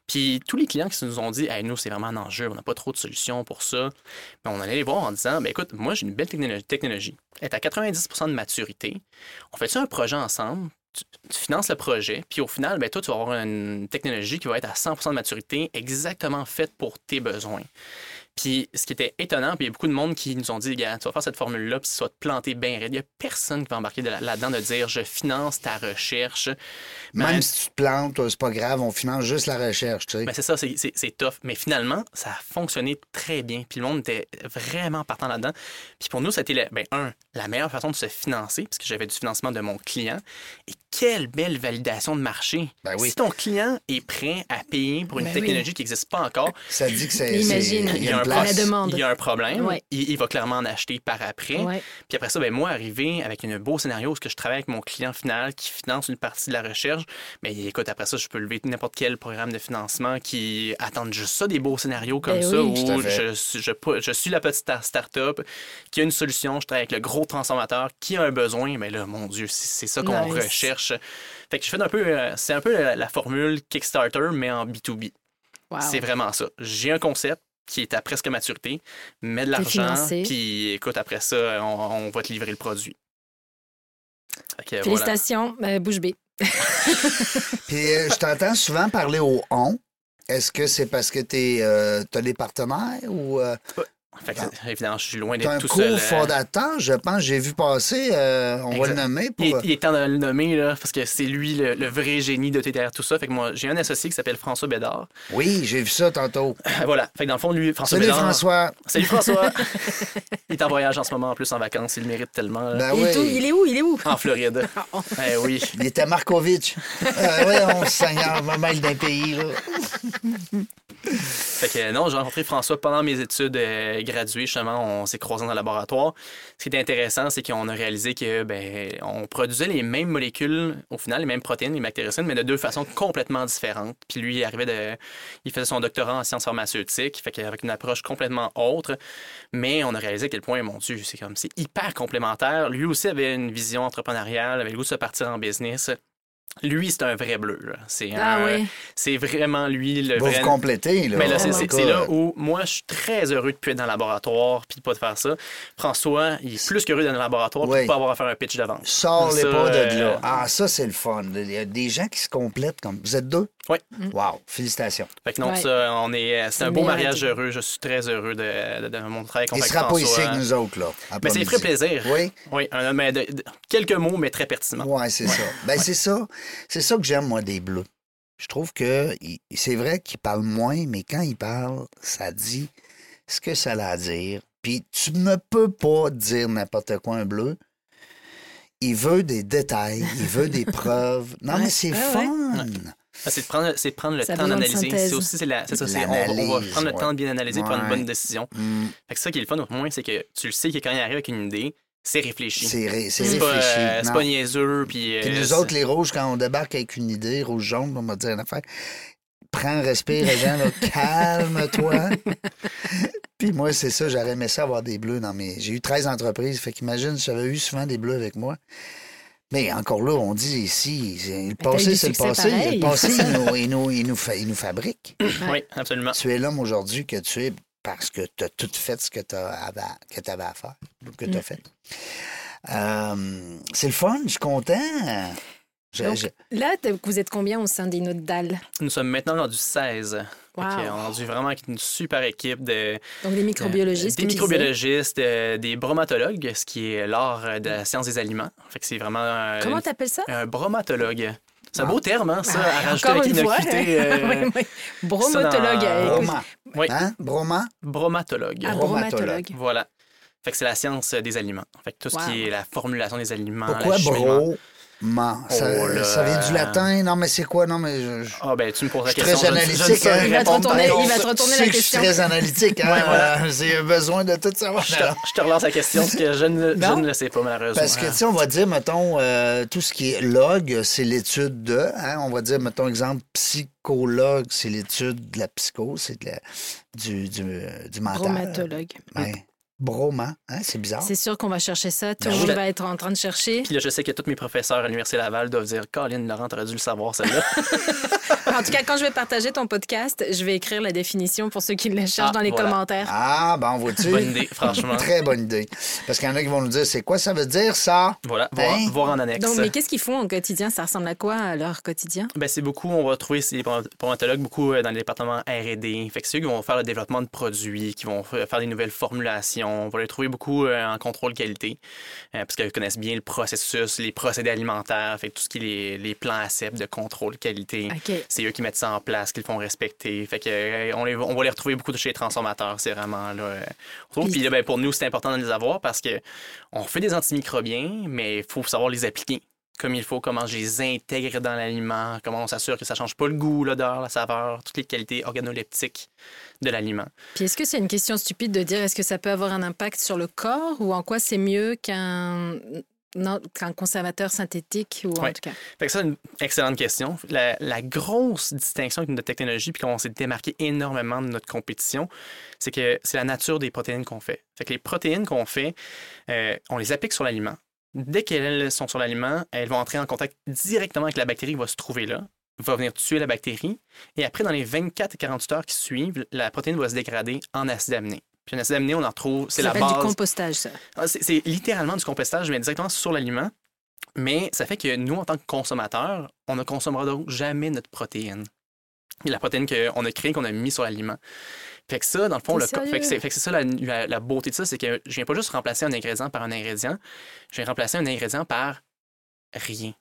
Puis tous les clients qui nous ont dit, hey, nous, c'est vraiment un enjeu, on n'a pas trop de solutions pour ça. Ben, on allait les voir en disant, ben, écoute, moi, j'ai une belle technologie, technologie. Elle est à 90% de maturité. On fait-tu un projet ensemble? Tu, finances le projet, puis au final, ben, toi, tu vas avoir une technologie qui va être à 100% de maturité, exactement faite pour tes besoins. Puis ce qui était étonnant, puis il y a beaucoup de monde qui nous ont dit, gars, tu vas faire cette formule-là, puis tu vas te planter bien raide. Il n'y a personne qui va embarquer de là- là-dedans de dire, je finance ta recherche. Mais Même si tu te plantes, c'est pas grave, on finance juste la recherche, tu sais. Ben, c'est ça, c'est- tough. Mais finalement, ça a fonctionné très bien. Puis le monde était vraiment partant là-dedans. Puis pour nous, la- ben, un, la meilleure façon de se financer, parce que j'avais du financement de mon client. Et quelle belle validation de marché. Ben oui. Si ton client est prêt à payer pour une Ben oui. technologie qui n'existe pas encore, Ça dit que c'est. Imagine, c'est- il y a un, La problème. demande. Il y a un problème. Ouais. Il, il va clairement en acheter par après. Ouais. Puis après ça, ben, moi, arrivé avec un beau scénario, où ce que je travaille avec mon client final qui finance une partie de la recherche, mais écoute, après ça, je peux lever n'importe quel programme de financement qui attend juste ça, des beaux scénarios comme Ben ça, oui. Où je, suis- je, je suis la petite star- start-up qui a une solution, je travaille avec le gros transformateur qui a un besoin, mais là, mon Dieu, c'est ça qu'on Nice. recherche. Fait que je fais un peu, euh, c'est un peu la, la formule Kickstarter, mais en B2B. Wow. C'est vraiment ça. J'ai un concept qui est à presque maturité, mets de l'argent, puis écoute, après ça, on, on va te livrer le produit. Fait que, voilà. Félicitations, euh, bouche bée. Puis euh, je t'entends souvent parler au on. Est-ce que c'est parce que tu as des partenaires ou euh, Fait que, évidemment, je suis loin d'être un tout seul. euh, cofondateur, je pense, j'ai vu passer, euh, on va le nommer pour. Il est, il est temps de le nommer, là, parce que c'est lui le, le vrai génie de derrière tout ça. Fait que moi, j'ai un associé qui s'appelle François Bédard. Oui, j'ai vu ça tantôt. voilà. Fait que dans le fond, lui, François Salut Bédard. François. Salut François. il est en voyage en ce moment, en plus en vacances. Il le mérite tellement. Ben il, est où? oui. il est où? Il est où? En Floride. eh oui. Il était Markovitch. Euh, voyons, Seigneur, ma mal d'un pays, là. Fait que non, j'ai rencontré François pendant mes études euh, graduées. Justement, on s'est croisés dans le laboratoire. Ce qui était intéressant, c'est qu'on a réalisé que ben, on produisait les mêmes molécules, au final, les mêmes protéines, les bactéricines, mais de deux façons complètement différentes. Puis lui, il arrivait de, il faisait son doctorat en sciences pharmaceutiques, fait qu'avec une approche complètement autre. Mais on a réalisé à quel point, mon Dieu, c'est comme c'est hyper complémentaire. Lui aussi avait une vision entrepreneuriale, avait le goût de se partir en business. Lui, c'est un vrai bleu. C'est Ah oui. c'est vraiment lui le Va vrai. vous compléter, là. Mais là, c'est tout c'est- là où moi, je suis très heureux de plus être dans le laboratoire puis de pas de faire ça. François, il est plus qu'heureux d'être dans le laboratoire puis Oui. de pas avoir à faire un pitch de vente. Sors-les Ça, pas de euh, là. Ah, ça, c'est le fun. Il y a des gens qui se complètent comme. Vous êtes deux? Oui. Wow, félicitations. Fait que non, Ouais. ça, on est, c'est C'est un beau mariage heureux. Je suis très heureux de, de, de mon travail Il sera pas ici avec nous autres, là. Mais ça lui ferait plaisir. Oui. Oui, un- mais de- de- quelques mots, mais très pertinents. Oui, c'est ça. Ben, c'est ça. C'est ça que j'aime, moi, des bleus. Je trouve que c'est vrai qu'ils parlent moins, mais quand ils parlent, ça dit ce que ça a à dire. Puis tu ne peux pas dire n'importe quoi un bleu. Il veut des détails, il veut des preuves. Non, Ouais. mais c'est Ouais, fun. Ah, C'est de prendre, c'est de prendre le Ça temps d'analyser. C'est aussi, c'est la- c'est ça, c'est- on, va- on va L'analyse, prendre le ouais. temps de bien analyser, prendre une bonne décision. Fait que ça qui est le fun au moins, c'est que tu le sais que quand il arrive avec une idée, c'est réfléchi. c'est ré- c'est C'est pas, réfléchi. euh, c'est pas niaiseux. Puis, Puis euh, nous autres, les rouges, quand on débarque avec une idée, rouge-jaune, on va dire une affaire. Prends, respire, Jean, là, calme-toi. Puis moi, c'est ça, j'aurais aimé ça avoir des bleus dans mes. J'ai eu 13 entreprises, fait qu'imagine, j'avais eu souvent des bleus avec moi. Mais encore là, on dit ici, le passé, c'est le passé. pareil. Le passé, il nous, il nous, il nous fa- il nous fabrique. Oui, absolument. Tu es l'homme aujourd'hui que tu es parce que tu as tout fait ce que tu avais à faire, ou que tu Mm. as fait. Euh, c'est le fun, je suis content. Je- Donc, je- Là, vous êtes combien au sein des notes dalles? Nous sommes maintenant rendus 16. Fait Wow. euh, on est rendu vraiment avec une super équipe de Donc, des microbiologistes. des microbiologistes, euh, des bromatologues, ce qui est l'art euh, de la science des aliments. Fait que c'est vraiment euh, Comment t'appelles ça? un bromatologue. C'est un beau terme, hein, ça, Ah, à rajouter avec une fois. innocuité. euh, Oui, oui. Bromatologue. dans-. Broma. oui, Hein? Broma? bromatologue. Ah, bromatologue. bromatologue. Voilà. Fait que c'est la science des aliments. Fait que tout ce Wow. qui est la formulation des aliments. Pourquoi l'acheminement. Bro? Ça, Oh là. ça vient du latin? Non, mais c'est quoi? Non, mais je, je- Ah, ben, tu me poses la Je suis question. très analytique, hein. Il va te retourner- il va te retourner la sais que je suis question. très analytique. Hein? Ouais, voilà. J'ai besoin de tout savoir. Je te, je te relance la question parce que je ne, je ne le sais pas, malheureusement. Parce que, tu sais, on va dire, mettons, euh, tout ce qui est log, c'est l'étude de. Hein? On va dire, mettons, exemple, psychologue, c'est l'étude de la psycho, c'est de la- du, du, du mental. Bromatologue. Ouais. Broma, hein? c'est bizarre. C'est sûr qu'on va chercher ça. Tout Ben le monde va être en train de chercher. Puis là, je sais que tous mes professeurs à l'Université Laval doivent dire Colin, Laurent, t'aurais dû le savoir, celle-là. En tout cas, quand je vais partager ton podcast, je vais écrire la définition pour ceux qui le cherchent Ah, dans les voilà. commentaires. Ah, bon, vois-tu? Bonne idée, franchement. Très bonne idée. Parce qu'il y en a qui vont nous dire, c'est quoi ça veut dire, ça? Voilà, voir, Hein? voir en annexe. Donc, mais qu'est-ce qu'ils font au quotidien? Ça ressemble à quoi à leur quotidien? Ben, c'est beaucoup, on va trouver ces bromatologues beaucoup euh, dans le département R&D. Fait que c'est eux qui vont faire le développement de produits, qui vont faire des nouvelles formulations. On va les trouver beaucoup euh, en contrôle qualité, euh, parce qu'ils connaissent bien le processus, les procédés alimentaires, fait que tout ce qui est les, les plans ACEP de contrôle qualité. OK. C'est eux qui mettent ça en place, qui le font respecter. Fait que euh, on, les- on va les retrouver beaucoup chez les transformateurs. C'est vraiment là. euh. Puis- Puis là, ben, pour nous, c'est important de les avoir parce que on fait des antimicrobiens, mais il faut savoir les appliquer comme il faut, comment je les intègre dans l'aliment, comment on s'assure que ça change pas le goût, l'odeur, la saveur, toutes les qualités organoleptiques de l'aliment. Puis est-ce que c'est une question stupide de dire est-ce que ça peut avoir un impact sur le corps ou en quoi c'est mieux qu'un non, qu'un conservateur synthétique ou en Ouais. tout cas. Fait que ça, une excellente question. La, la grosse distinction avec notre technologie, puis qu'on s'est démarqué énormément de notre compétition, c'est que c'est la nature des protéines qu'on fait. Fait que les protéines qu'on fait, euh, on les applique sur l'aliment. Dès qu'elles sont sur l'aliment, elles vont entrer en contact directement avec la bactérie qui va se trouver là, va venir tuer la bactérie, et après, dans les 24 et 48 heures qui suivent, la protéine va se dégrader en acide aminé. Puis un acide aminé, on en retrouve, c'est la base. du compostage, ça. Ah, C'est littéralement du compostage, mais directement sur l'aliment. Mais ça fait que nous, en tant que consommateurs, on ne consommera donc jamais notre protéine. Et la protéine qu'on a créée, qu'on a mis sur l'aliment. Fait que ça, dans le fond, le fait que c'est fait que c'est ça la, la- la beauté de ça, c'est que je viens pas juste remplacer un ingrédient par un ingrédient, je viens remplacer un ingrédient par rien.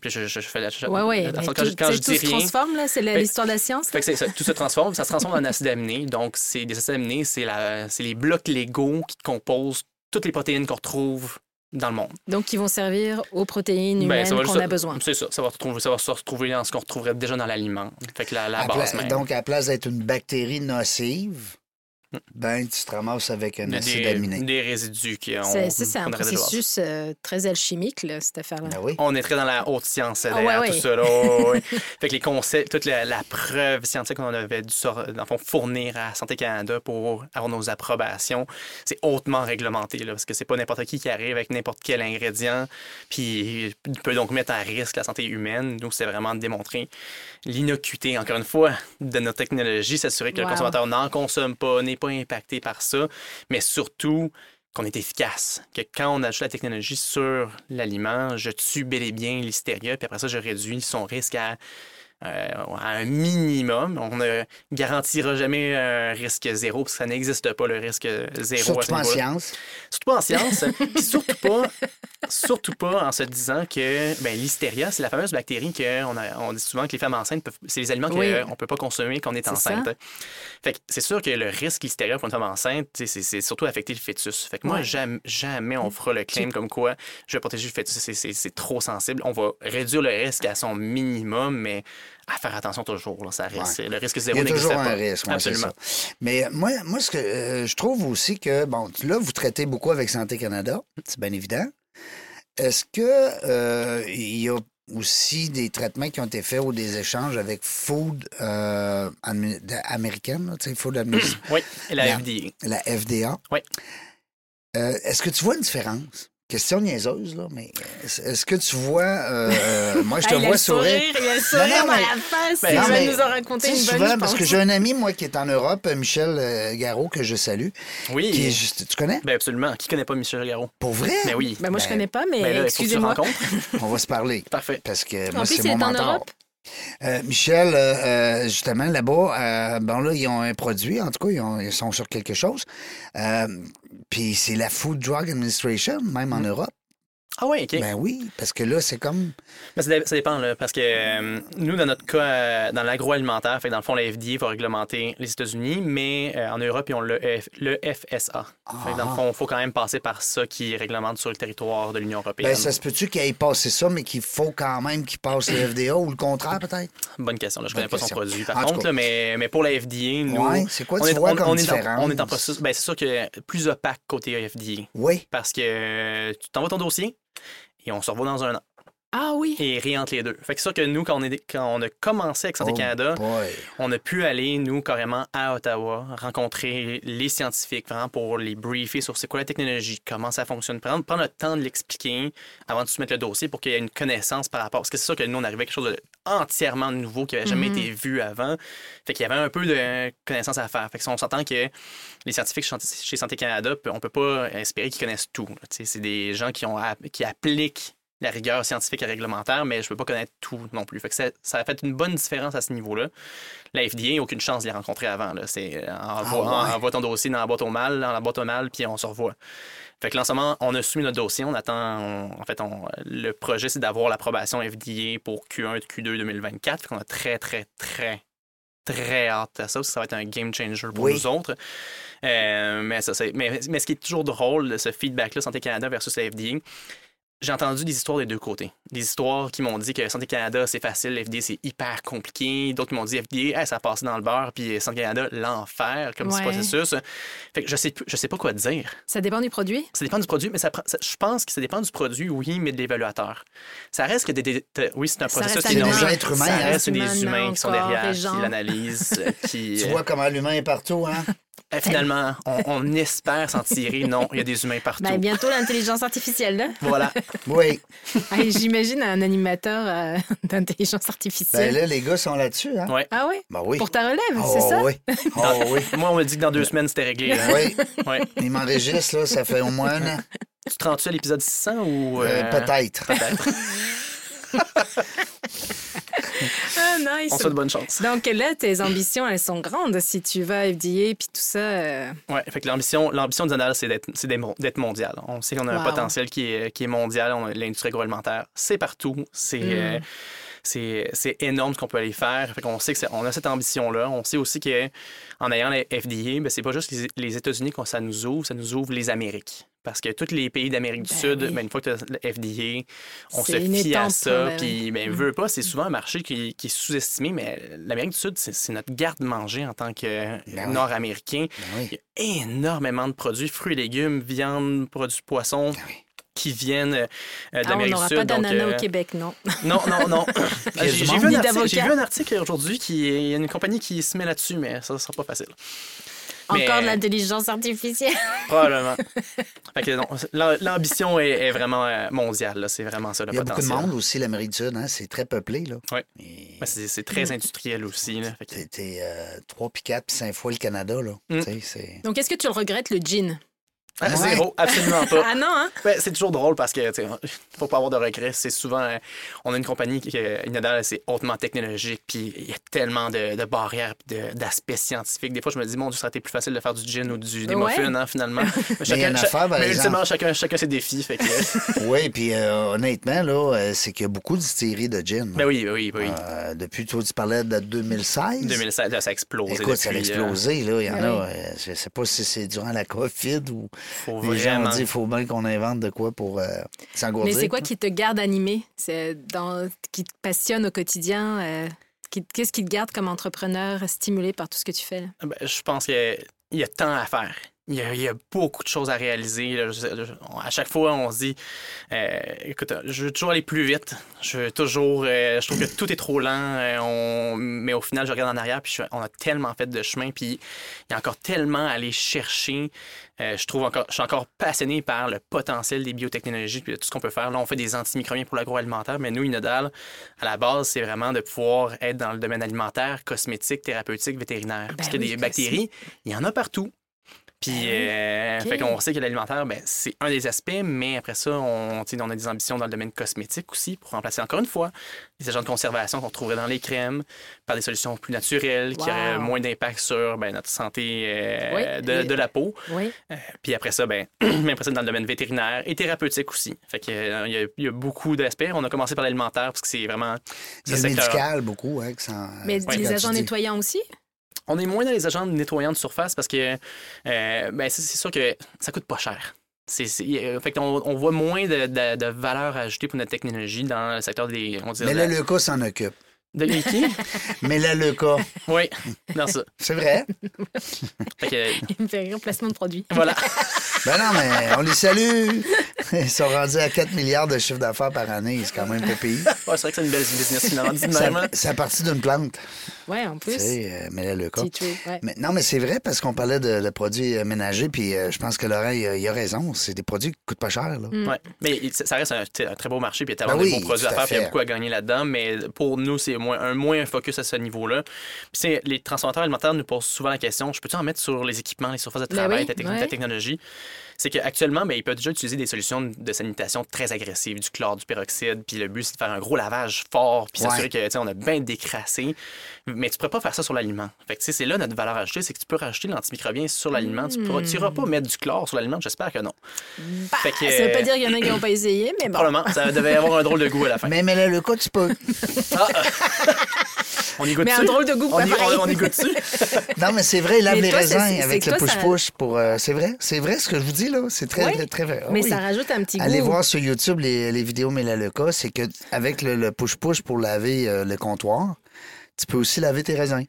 Puis je, je- je fais la Ouais, ouais. tout, quand, je- quand tout se rien, transforme, là. C'est Fait- l'histoire de la science. fait là. que c'est ça, tout se transforme, ça se transforme en acide aminé. Donc, c'est des acides aminés, c'est la- c'est les blocs Lego qui composent toutes les protéines qu'on retrouve dans le monde. Donc, qui vont servir aux protéines Ben, humaines va qu'on a besoin. C'est ça, ça va, retrouver, ça va se retrouver dans ce qu'on retrouverait déjà dans l'aliment. Fait que la, base pla- même. Donc, à la place d'être une bactérie nocive. Ben, tu te ramasses avec un acide des, aminé. des résidus qui ont. C'est ça, c'est un processus euh, très alchimique, là, cette affaire-là. Ben oui. On est très dans la haute science Ah, derrière ouais, tout ça. là, ouais, fait que les concepts, toute la, la preuve scientifique qu'on avait dû sor- dans le fond, fournir à Santé Canada pour avoir nos approbations, c'est hautement réglementé. Là, parce que c'est pas n'importe qui qui arrive avec n'importe quel ingrédient, puis peut donc mettre à risque la santé humaine. Nous, c'est vraiment de démontrer l'innocuité, encore une fois, de notre technologie, s'assurer que Wow. le consommateur n'en consomme pas, n'est pas impacté par ça, mais surtout qu'on est efficace, que quand on ajoute la technologie sur l'aliment, je tue bel et bien l'hystéria, puis après ça, je réduis son risque à, euh, à un minimum. On ne garantira jamais un risque zéro, parce que ça n'existe pas, le risque zéro. à Surtout ce en science. Surtout pas en science, puis surtout pas, surtout pas en se disant que ben, l'hystéria, c'est la fameuse bactérie qu'on on dit souvent que les femmes enceintes peuvent, c'est les aliments qu'on Oui. ne peut pas consommer quand on est, enceinte. Fait que c'est sûr que le risque l'hystéria pour une femme enceinte, c'est c'est surtout affecter le fœtus. Fait que moi, Ouais. jamais, jamais on fera le claim comme quoi je vais protéger le fœtus, c'est- c'est c'est trop sensible. On va réduire le risque à son minimum, mais à faire attention toujours, là, ça reste. Le risque Il zéro y a n'existe toujours un risque, ouais, c'est Absolument. ça. Mais euh, moi, moi ce que euh, je trouve aussi que, bon, là, vous traitez beaucoup avec Santé Canada, c'est bien évident. Est-ce que euh, il y a aussi des traitements qui ont été faits ou des échanges avec Food euh, américaine, là, tu sais, Food Admi- Oui, et la La- FDA. la FDA? Oui. Est-ce que tu vois une différence? Question niaiseuse, là, mais est-ce est-ce que tu vois. euh, euh, moi, je te vois sourire. il a le sourire dans mais- la face. Ben, il va nous en raconter une bonne, souvent, je parce que j'ai un ami, moi, qui est en Europe, Michel euh, Garot, que je salue, Oui. qui est juste. Tu connais? Ben absolument. Qui connaît pas Michel Garot? Pour vrai? Ben oui. Ben, moi, je Ben, connais pas, mais Ben excusez-moi. rencontres. On va se parler. Parfait. Parce que En moi, plus, c'est il est mon en mentor. Europe? Euh, Michel, euh, euh, justement, là-bas, euh, bon, là, ils ont un produit, en tout cas, ils, ont- ils sont sur quelque chose. Puis c'est la Food Drug Administration, même en Europe. Ah oui, OK. Ben oui, parce que là, c'est comme. Mais ça, dé- ça dépend, là, parce que euh, nous, dans notre cas, euh, dans l'agroalimentaire, fait dans le fond, la FDA va réglementer les États-Unis, mais euh, en Europe, ils ont le, F- le FSA. Fait que dans le Ah. fond, il faut quand même passer par ça qui réglemente sur le territoire de l'Union européenne. Ben, ça se peut-tu qu'il ait passé ça, mais qu'il faut quand même qu'il passe le FDA ou le contraire, peut-être? Bonne question. Là, je Bonne connais pas son produit, par En contre, là, mais, mais pour la FDA, nous. Ouais, c'est quoi on tu est, vois on, comme on est en, on est en processus. Ben, c'est sûr que plus opaque côté FDA. Oui. Parce que tu t'envoies ton dossier et on se revoit dans un an. Ah oui. et ri entre les deux. Fait que c'est sûr que nous, quand on, est, quand on a commencé avec Santé Oh Canada, boy. on a pu aller, nous, carrément à Ottawa, rencontrer les scientifiques, vraiment pour les briefer sur c'est quoi la technologie, comment ça fonctionne, prendre, prendre le temps de l'expliquer avant de soumettre le dossier pour qu'il y ait une connaissance par rapport. Parce que c'est sûr que nous, on arrivait à quelque chose de entièrement nouveau qui n'avait jamais Mhm. été vu avant. Fait qu'il y avait un peu de connaissance à faire. Fait que si on s'entend que les scientifiques chez Santé Canada, on peut pas espérer qu'ils connaissent tout. C'est des gens qui, ont, qui appliquent la rigueur scientifique et réglementaire, mais je peux pas connaître tout non plus. Fait que ça, ça a fait une bonne différence à ce niveau-là. La FDA, aucune chance de les rencontrer avant. là. C'est euh, envoie, Ah ouais. envoie ton dossier dans la boîte au mal, dans la boîte au mal, puis on se revoit. Fait que là, en ce moment, on a soumis notre dossier. On attend. on- en fait, on- le projet, c'est d'avoir l'approbation FDA pour Q1 Q2 2024. Fait qu'on a très, très, très, très hâte à ça. parce que Ça va être un game changer pour Oui. nous autres. Euh, mais, ça, c'est- mais, mais ce qui est toujours drôle, ce feedback-là, Santé Canada versus la FDA, j'ai entendu des histoires des deux côtés. Des histoires qui m'ont dit que Santé Canada, c'est facile, la FDA, c'est hyper compliqué. D'autres qui m'ont dit FDA, hey, ça a passé dans le beurre, puis Santé Canada, l'enfer comme Ouais. processus. Fait que je sais, je sais pas quoi dire. Ça dépend du produit. Ça dépend du produit, mais ça, prend- ça- je pense que ça dépend du produit, oui, mais de l'évaluateur. Ça reste que des. des- des- oui, c'est un Ça processus qui est humain, Ça hein. reste des Humainement, humains qui sont derrière, qui gens. l'analysent, euh, qui. Tu vois comment l'humain est partout, hein? euh, finalement, on, on espère s'en tirer. Non, il y a des humains partout. Ben, bientôt l'intelligence artificielle, là. Voilà. Oui. J'imagine un animateur euh, d'intelligence artificielle. Ben là, les gars sont là-dessus, hein? Ouais. ah oui? Ben oui. Pour ta relève, Oh, c'est ça? oui. Oh, oui. Moi, on m'a dit que dans deux semaines, c'était réglé. Oui. Ouais. Il m'enregistre, là, ça fait au moins un an. Tu te rends-tu à l'épisode 600 ou. Euh, euh, Peut-être. Peut-être? Ah, nice. On souhaite bonne chance. Donc là, tes ambitions, elles sont grandes. Si tu vas à FDA puis tout ça, euh, Ouais, fait que l'ambition, l'ambition de Zonal, c'est d'être, mondial. On sait qu'on a un potentiel qui est, qui est mondial. L'industrie agroalimentaire, c'est partout. C'est, Mm. euh, c'est, énorme ce qu'on peut aller faire. Fait qu'on sait que on a cette ambition-là. On sait aussi qu'en ayant la FDA, ben, c'est pas juste les, les États-Unis que ça nous ouvre, ça nous ouvre les Amériques. Parce que tous les pays d'Amérique du Ben Sud, oui. ben, une fois que tu as la FDA, on se fie à ça. ben Puis, ben, Mm. veut pas, c'est souvent un marché qui, qui est sous-estimé, mais l'Amérique du Sud, c'est, notre garde-manger en tant que Ben oui. Nord-Américain. Ben oui. Il y a énormément de produits, fruits et légumes, viande, produits poissons Ben oui. qui viennent euh, de ah, on l'Amérique n'aura du pas Sud. d'ananas euh, au Québec, non. Non, non, non. du J'ai vu, d'avocats. j'ai vu un article aujourd'hui qui il y a une compagnie qui se met là-dessus, mais ça ne sera pas facile. Mais- Encore de l'intelligence artificielle. Probablement. L'ambition est, est vraiment euh, mondiale. là. C'est vraiment ça le Il y a beaucoup de potentiel. monde aussi, l'Amérique du Sud, hein? C'est très peuplé, là. Ouais. Et Ouais, c'est très industriel aussi. que- t'es, euh, trois puis quatre puis cinq fois le Canada, là. Mm. Donc, est-ce que tu le regrettes, le gin? Ah, Ouais. Zéro, absolument pas. Ah non, hein? Ben, c'est toujours drôle parce que, tu sais, faut pas avoir de regrets. C'est souvent, euh, on a une compagnie qui, euh, Inodal, c'est hautement technologique, puis il y a tellement de, de barrières, de- d'aspects scientifiques. Des fois, je me dis, mon Dieu, ça aurait été plus facile de faire du gin ou du, des Ouais. muffins, hein, finalement. Mais, il y a une cha- affaire, par mais exemple. ultimement, chacun, chacun ses défis. Fait que, Oui, puis euh, honnêtement, là, c'est qu'il y a beaucoup de distilleries de gin. ben oui, oui, oui. Euh, depuis, toi, tu parlais de 2016. 2016, là, ça a explosé. Écoute, ça a explosé, là. Il y en a, je sais pas si c'est durant la COVID ou faut les gens ont dit il faut bien qu'on invente de quoi pour euh, s'engourdir. Mais c'est quoi qui te garde animé? C'est dans... qui te passionne au quotidien? euh, qui- Qu'est-ce qui te garde comme entrepreneur stimulé par tout ce que tu fais? là? Ben, je pense qu'il y a tant à faire. Il y, a, il y a beaucoup de choses à réaliser. là. Je- je- à chaque fois, on se dit euh, écoute, je veux toujours aller plus vite. Je veux toujours. euh, je trouve que tout est trop lent. euh, on- mais au final, je regarde en arrière, puis je- on a tellement fait de chemin, puis il y a encore tellement à aller chercher. Je trouve encore, je suis encore passionné par le potentiel des biotechnologies puis de tout ce qu'on peut faire. Là, on fait des antimicrobiens pour l'agroalimentaire, mais nous, Inodal, à la base, c'est vraiment de pouvoir être dans le domaine alimentaire, cosmétique, thérapeutique, vétérinaire. Parce que oui, des aussi. bactéries, il y en a partout. Puis, Ben euh, fait qu'on sait que l'alimentaire, ben, c'est un des aspects, mais après ça, on, tu sais, on a des ambitions dans le domaine cosmétique aussi pour remplacer encore une fois les agents de conservation qu'on trouverait dans les crèmes par des solutions plus naturelles qui auraient moins d'impact sur ben, notre santé euh, Oui. de, de la peau. Oui. Puis après ça, ben, après ça, dans le domaine vétérinaire et thérapeutique aussi. Fait que, euh, il y, a- il y a beaucoup d'aspects. On a commencé par l'alimentaire parce que c'est vraiment Il y a ce le secteur. médical, beaucoup. Hein, que ça, Mais euh, les quand agents nettoyants aussi? On est moins dans les agents nettoyants de surface parce que euh, ben, c'est sûr que ça coûte pas cher. Euh, fait on voit moins de, de- de valeur ajoutée pour notre technologie dans le secteur des. On Mais là, de- le cas s'en occupe. De qui? Melaleuca. Oui, dans ça. C'est vrai. Fait que, Il me fait rire, placement de produit. voilà. Ben non, mais on les salue. Ils sont rendus à 4 milliards de chiffre d'affaires par année. C'est quand même pas pire. Ouais, c'est vrai que c'est une belle business finalement. C'est à partir d'une plante. Ouais, en Tu plus. sais, euh. Tea tree, ouais. Mais, non, mais c'est vrai parce qu'on parlait de, de produits euh, ménagers, puis euh, je pense que Laurent, il a, il a raison. C'est des produits qui coûtent pas cher. Là. Mm. Ouais. Mais il- ça reste un, un très beau marché, puis il y a tellement Ben de oui, bons produits à à faire, puis il y a beaucoup à gagner là-dedans. Mais pour nous, c'est moins, un moins un focus à ce niveau-là. Puis c'est- les transformateurs alimentaires nous posent souvent la question je peux-tu en mettre sur les équipements, les surfaces de Ben travail, oui, ta, ouais. ta technologie? C'est qu'actuellement, ben, ils peuvent déjà utiliser des solutions de sanitation très agressives, du chlore, du peroxyde. Puis le but, c'est de faire un gros lavage fort, puis Ouais. s'assurer que tu sais, on a bien décrassé. Mais tu pourrais pas faire ça sur l'aliment. Fait que tu sais, c'est là notre valeur ajoutée, c'est que tu peux rajouter l'antimicrobien sur l'aliment. Tu Hmm. n'iras pas mettre du chlore sur l'aliment, j'espère que non. Bah, Fait que, Ça veut pas euh, dire qu'il y en a qui n'ont pas essayé, mais bon. Probablement, ça devait avoir un drôle de goût à la fin. Mais Melaleuca, tu peux. Ah, euh, on y goûte Mais un drôle de goût, on pas y, on, on y goûte dessus. Non, mais c'est vrai, il lave les raisins avec le push-push pour. euh, c'est vrai, c'est vrai ce que je vous dis, là. C'est très, Ouais. très, très vrai. Ah Mais oui. ça rajoute un petit Allez goût. voir sur YouTube les, les vidéos Melaleuca, c'est que avec le le push-push pour laver euh, le comptoir, tu peux aussi laver tes raisins.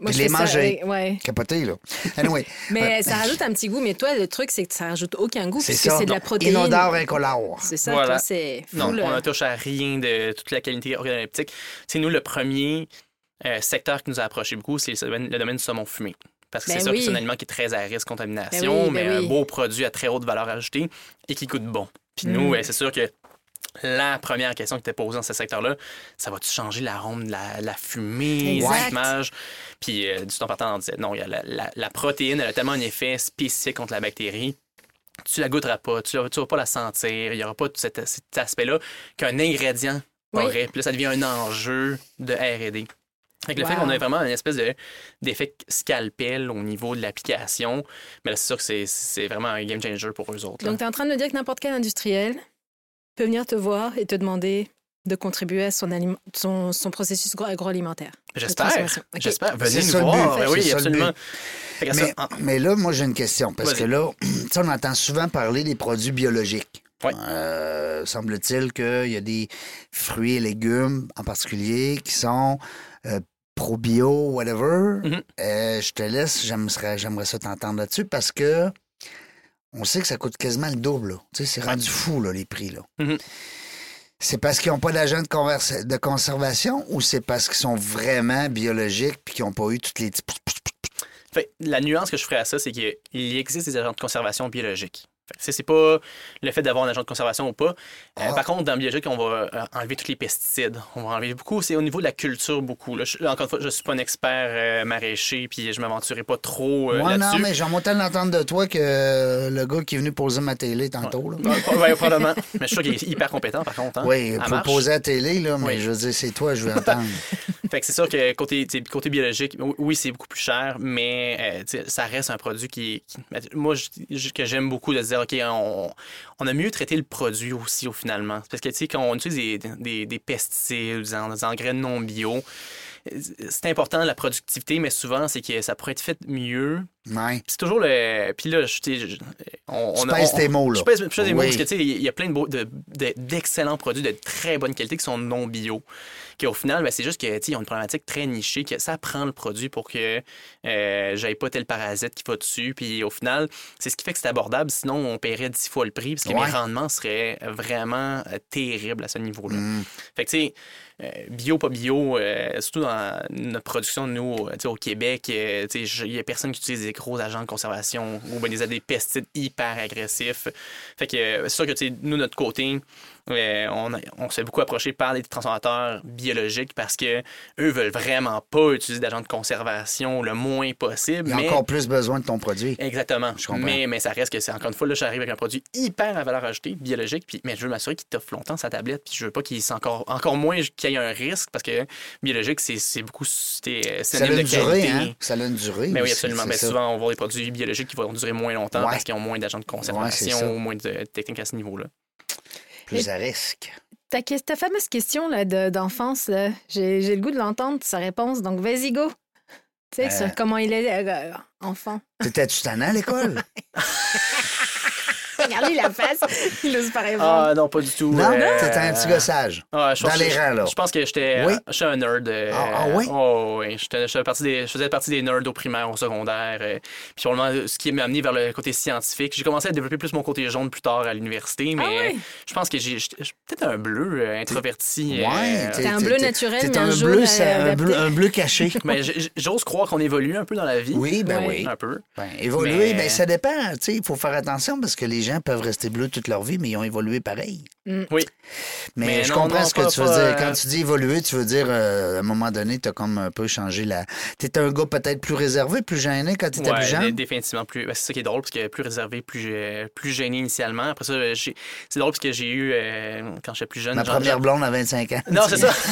Moi, je les ça manger. ouais. Capoté, là. Anyway, Mais ça rajoute un petit goût. Mais toi, le truc, c'est que ça rajoute aucun goût c'est puisque ça. c'est de la protéine. Inodore incolore. C'est ça, Voilà. toi, c'est Non, on euh, ne touche à rien de toute la qualité organoleptique. C'est nous le premier euh, secteur qui nous a approché beaucoup, c'est le domaine, le domaine du saumon fumé. Parce que Ben c'est sûr oui. que c'est un aliment qui est très à risque de contamination, Ben oui, ben mais oui. un beau produit à très haute valeur ajoutée et qui coûte bon. Puis Mm. nous, c'est sûr que la première question qui était posée dans ce secteur-là, ça va-tu changer l'arôme de la, la fumée, l'image? Puis euh, du temps partant, on disait non, il y a la, la- la protéine, elle a tellement un effet spécifique contre la bactérie. Tu la goûteras pas, tu ne vas pas la sentir, il n'y aura pas tout cet, cet aspect-là qu'un ingrédient Oui. aurait. Puis là, ça devient un enjeu de R&D. Fait que le fait qu'on ait vraiment une espèce de- d'effet scalpel au niveau de l'application, mais là, c'est sûr que c'est- c'est vraiment un game changer pour eux autres. là. Donc, tu es en train de me dire que n'importe quel industriel peut venir te voir et te demander de contribuer à son, aliment- son, son processus agro- agroalimentaire. J'espère. transformation. OK. J'espère. Venez nous voir. Ben oui, absolument. Mais, en- mais là, moi, j'ai une question. Parce que là, tu sais, on entend souvent parler des produits biologiques. Ouais. Euh, Semble-t-il qu'il y a des fruits et légumes en particulier qui sont euh, pro-bio, whatever. Mhm. Euh, je te laisse, j'aimerais j'aimerais ça t'entendre là-dessus parce que on sait que ça coûte quasiment le double. là. Tu sais, c'est rendu fou, là, les prix. Là. Mhm. C'est parce qu'ils n'ont pas d'agent de, conservation ou c'est parce qu'ils sont vraiment biologiques puis qu'ils n'ont pas eu toutes les... Fait, la nuance que je ferais à ça, c'est qu'il existe des agents de conservation biologiques. C'est pas le fait d'avoir un agent de conservation ou pas. Euh, Ah. par contre, dans le biologique, on va euh, enlever tous les pesticides. On va enlever beaucoup. C'est au niveau de la culture beaucoup. Là, je- là, encore une fois, je suis pas un expert euh, maraîcher, puis je m'aventurerai pas trop euh, Ouais, non, mais j'aimerais tellement l'entendre de toi que le gars qui est venu poser ma télé tantôt. Là. Ouais, ouais, probablement. Mais je suis sûr qu'il est hyper compétent, par contre. hein. Oui, pour marche. poser la télé, là, mais Oui. je veux dire, c'est toi, je veux entendre. Fait que c'est sûr que côté, côté biologique, oui, c'est beaucoup plus cher, mais ça reste un produit qui. qui- moi, je- que j'aime beaucoup de dire, OK, on, a mieux traité le produit aussi, au finalement. Parce que, tu sais, quand on utilise des, des, des pesticides, des engrais non bio, euh, c'est important la productivité, mais souvent, c'est que ça pourrait être fait mieux. Ouais. C'est toujours le. Puis là, je, je- on, Tu on pèses on- tes mots, là. Je pèse, je pèse mots parce que, tu sais, il y a plein de beaux- de- de- d'excellents produits de très bonne qualité qui sont non bio. Qui, au final, ben, c'est juste que, tu sais, ils ont une problématique très nichée, que ça prend le produit pour que euh, j'aille pas tel parasite qui va dessus. Puis au final, c'est ce qui fait que c'est abordable. Sinon, on paierait dix fois le prix parce que Ouais. mes rendements seraient vraiment euh, terribles à ce niveau-là. Mm. Fait que, tu sais, euh, bio, pas bio, euh, surtout dans notre production, nous, tu sais, au Québec, tu sais, il y a personne qui utilise gros agents de conservation ou ben, des, des pesticides hyper agressifs. Fait que euh, c'est sûr que, tu nous, notre côté, euh, on, a- on se fait beaucoup approcher par des transformateurs biologiques parce que eux veulent vraiment pas utiliser d'agents de conservation le moins possible. Il y a mais... encore plus besoin de ton produit. Exactement. Je comprends. Mais, mais ça reste que c'est encore une fois, là, j'arrive avec un produit hyper à valeur ajoutée, biologique, puis, mais je veux m'assurer qu'il t'offre longtemps sa tablette, puis je veux pas qu'il soit encore, encore moins qu'il y ait un risque, parce que biologique, c'est c'est beaucoup c'est Ça a une de durée, qualité. hein? Ça a une durée. Mais oui, aussi, absolument. Mais ça. souvent, on va voir des produits biologiques qui vont durer moins longtemps Ouais. parce qu'ils ont moins d'agents de conservation ou moins de techniques à ce niveau-là. Plus à risque. Ta, ta fameuse question de- d'enfance, là, j'ai j'ai le goût de l'entendre, sa réponse. Donc, vas-y, go. Tu sais, Euh. comment il est euh, enfant. T'étais-tu tannant à l'école? Regardez la face. Il ose pas répondre. Ah non, pas du tout. Non, euh, c'était un petit gossage. Ah, je Dans pense les que- rangs, là. Je pense que j'étais Oui. je suis un nerd. euh, Ah, ah oui? Oh, oui. J'étais- Je faisais partie des, je faisais partie des nerds au primaire, au secondaire. euh, puis probablement, ce qui m'a amené vers le côté scientifique. J'ai commencé à développer plus mon côté jaune plus tard à l'université, mais Ah oui? je pense que j'ai peut-être un bleu euh, introverti. euh, Ouais, T'es un bleu naturel, t'es mais un bleu, un bleu, un bleu caché. mais j'ose croire qu'on évolue un peu dans la vie. Oui, ben oui. Un peu. Ben, évoluer, Mais- ben, ça dépend. Tu sais, Il faut faire attention parce que les gens peuvent rester bleus toute leur vie, mais ils ont évolué pareil. Oui. Mais, Mais je non, comprends non, ce que pas- tu veux pas, dire. euh, Quand tu dis évoluer, tu veux dire, euh, à un moment donné, tu as comme un peu changé la. Tu un gars peut-être plus réservé, plus gêné quand tu étais Ouais, plus jeune. définitivement plus. ben, c'est ça qui est drôle, parce que plus réservé, plus, plus gêné initialement. Après ça, j'ai- c'est drôle parce que j'ai eu, euh, quand j'étais plus jeune. Ma genre- première blonde à 25 ans. Non, c'est ça.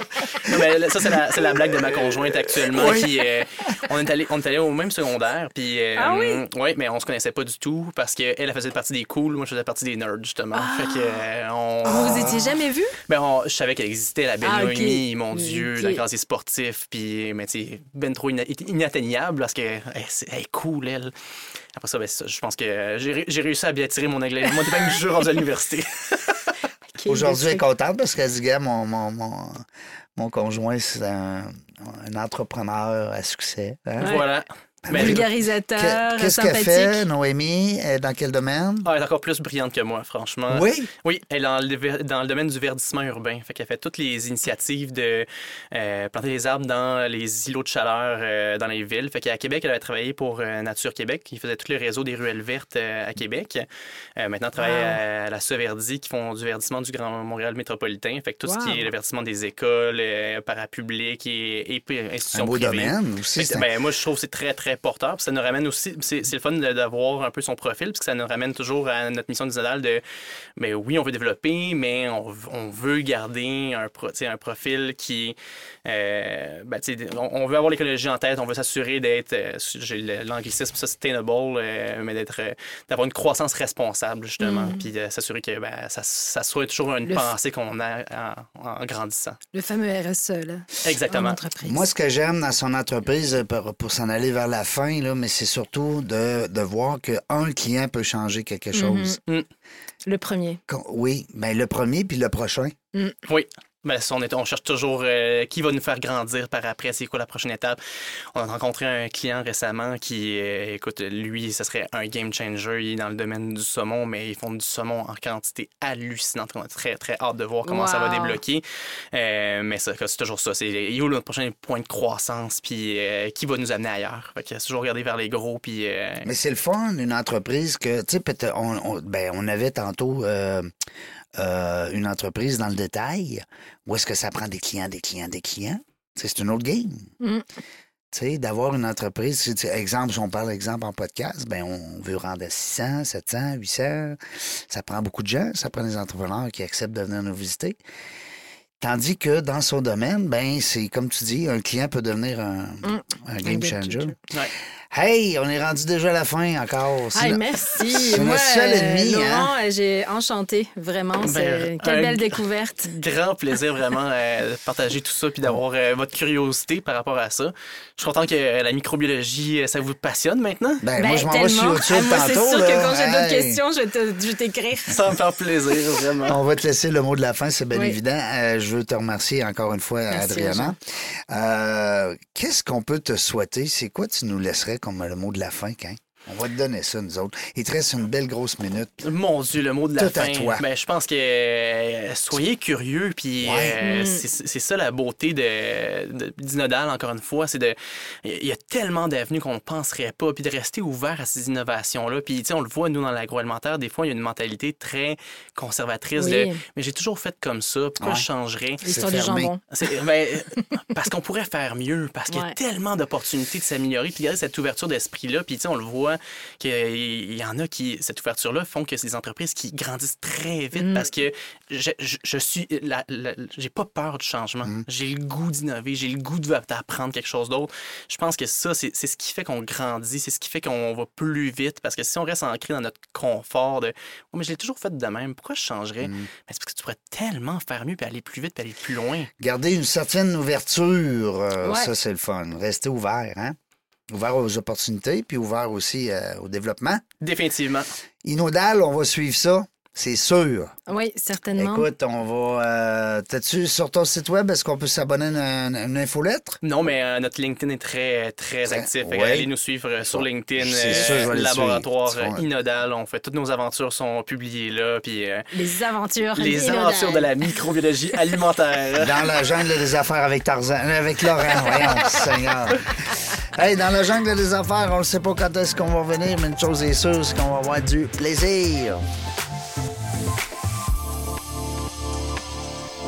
Non, mais ça, c'est la, blague de ma conjointe actuellement. Oui. Qui, euh, on, est allé, on est allé au même secondaire. Puis, euh, Ah oui? Oui, mais on se connaissait pas du tout parce qu'elle, elle faisait partie des cools. Moi, je faisais partie des nerds, justement. Fait que, euh, on, Vous vous étiez jamais vus? ben, on- je savais qu'elle existait, la belle Ah, mon Dieu, Ok. la casier sportif, puis, mais tu sais, ben trop ina- inatteignable parce qu'elle elle est cool, elle. Après ça, ben, ça, je pense que j'ai ré- j'ai réussi à bien tirer mon anglais. Mon épingle du jeu rendu à l'université. Aujourd'hui, elle est contente parce qu'elle dit, gars, mon, mon, mon, mon conjoint, c'est un, entrepreneur à succès. hein? Voilà. Mais- Vulgarisateur, Que- Qu'est-ce qu'elle fait, Noémie? Elle est Dans quel domaine? Ah, elle est encore plus brillante que moi, franchement. Oui? Oui, elle est dans le, ver- dans le domaine du verdissement urbain. Fait qu'elle fait toutes les initiatives de euh, planter des arbres dans les îlots de chaleur euh, dans les villes. Fait qu'à Québec, elle avait travaillé pour euh, Nature Québec, qui faisait tout le réseau des ruelles vertes euh, à Québec. Euh, maintenant, elle travaille Wow. à, la Soverdi, qui font du verdissement du Grand Montréal métropolitain. Fait que tout ce qui est le verdissement des écoles, euh, parapublics et, et Un institutions beau privées. domaine aussi. Que, un- ben, moi, je trouve que c'est très, très porteur. Puis ça nous ramène aussi, c'est c'est le fun d'avoir un peu son profil, parce que ça nous ramène toujours à notre mission décennale de, ben oui, on veut développer, mais on, veut garder un, pro- un profil qui, euh, ben, tu sais, on, on veut avoir l'écologie en tête, on veut s'assurer d'être, euh, j'ai le- l'anglicisme sustainable, euh, mais d'être, euh, d'avoir une croissance responsable, justement, puis de s'assurer que ben, ça, ça soit toujours une Le f- pensée qu'on a en, en grandissant. Le fameux RSE, là. Exactement. En entreprise. Moi, ce que j'aime dans son entreprise, euh, pour, pour s'en aller vers la fin, là, mais c'est surtout de, de voir qu'un client peut changer quelque chose. Le premier. Oui, ben le premier puis le prochain. Oui. Ben, ça, on, est- on cherche toujours euh, qui va nous faire grandir par après, c'est quoi la prochaine étape. On a rencontré un client récemment qui, euh, écoute, lui, ce serait un game changer. Il est dans le domaine du saumon, mais ils font du saumon en quantité hallucinante. On a très, très hâte de voir comment ça va débloquer. Euh, mais ça, c'est toujours ça. C'est où notre prochain point de croissance, puis euh, qui va nous amener ailleurs? Fait que c'est toujours regarder vers les gros, puis... Mais c'est le fun, une entreprise que, tu sais, on- ben, on avait tantôt euh, une entreprise dans le détail où est-ce que ça prend des clients, des clients, des clients? C'est une autre game. Mm. Tu sais, d'avoir une entreprise, exemple, si on parle exemple en podcast, ben on veut rendre à 600, 700, 800. Ça prend beaucoup de gens, ça prend des entrepreneurs qui acceptent de venir nous visiter. Tandis que dans son domaine, ben c'est comme tu dis, un client peut devenir un, Mm. un game changer. changer. ouais. Hey, on est rendu déjà à la fin encore. Hey, no- merci. c'est notre seul euh, ennemi, Laurent, hein? euh, j'ai enchanté, vraiment. Ben, quelle belle découverte. grand plaisir vraiment euh, de partager tout ça puis d'avoir euh, votre curiosité par rapport à ça. Je suis content que euh, la microbiologie, euh, ça vous passionne maintenant. Ben, Ben, moi, je m'en vais sur. YouTube Ah, moi, c'est tantôt. sûr là. que quand j'ai d'autres questions, je vais te- je vais t'écrire. Ça me fait plaisir, vraiment. On va te laisser le mot de la fin, c'est bien Oui. évident. Euh, je veux te remercier encore une fois, Merci, Adriana. Euh, Qu'est-ce qu'on peut te souhaiter? C'est quoi tu nous laisserais comme le mot de la fin, quand? On va te donner ça, nous autres. Il te reste une belle grosse minute. Mon Dieu, le mot de la Tout à fin. toi. Ben, je pense que euh, soyez curieux, puis Ouais. euh, Mm. c'est ça la beauté de, de d'Inodal, encore une fois. C'est de. Il y a tellement d'avenues qu'on ne penserait pas, puis de rester ouvert à ces innovations-là. Puis, tu sais, on le voit, nous, dans l'agroalimentaire, des fois, il y a une mentalité très conservatrice Oui. de. Mais j'ai toujours fait comme ça, pourquoi Ouais. je changerais? L'histoire du jambon. Ben, parce qu'on pourrait faire mieux, parce qu'il y a Ouais. tellement d'opportunités de s'améliorer, puis garder cette ouverture d'esprit-là. Puis, tu sais, on le voit qu'il y en a qui, cette ouverture-là, font que c'est des entreprises qui grandissent très vite Mm. parce que je, je, je suis. j'ai pas peur du changement. J'ai le goût d'innover, j'ai le goût de- d'apprendre quelque chose d'autre. Je pense que ça, c'est c'est ce qui fait qu'on grandit, c'est ce qui fait qu'on va plus vite parce que si on reste ancré dans notre confort de. Oh, mais je l'ai toujours fait de même, pourquoi je changerais? Ben, c'est parce que tu pourrais tellement faire mieux, puis aller plus vite, puis aller plus loin. Garder une certaine ouverture, euh, Ouais. ça, c'est le fun. Rester ouvert, hein? Ouvert aux opportunités, puis ouvert aussi euh, au développement. Définitivement. Inodal, on va suivre ça. C'est sûr. Oui, certainement. Écoute, on va. Euh, T'as-tu sur ton site web, est-ce qu'on peut s'abonner à une, une infolettre? Non, mais euh, notre LinkedIn est très, très actif. Ouais. Allez nous suivre euh, sur LinkedIn. C'est euh, sûr, je vais les laboratoire suivre. euh, Inodal. On fait toutes nos aventures sont publiées là. Puis euh, Les aventures. les inodales. aventures de la microbiologie alimentaire. Dans la jungle des affaires avec Tarzan, euh, avec Laurent, voyons, Seigneur. Hey, dans la jungle des affaires, on ne sait pas quand est-ce qu'on va revenir, mais une chose est sûre, c'est qu'on va avoir du plaisir.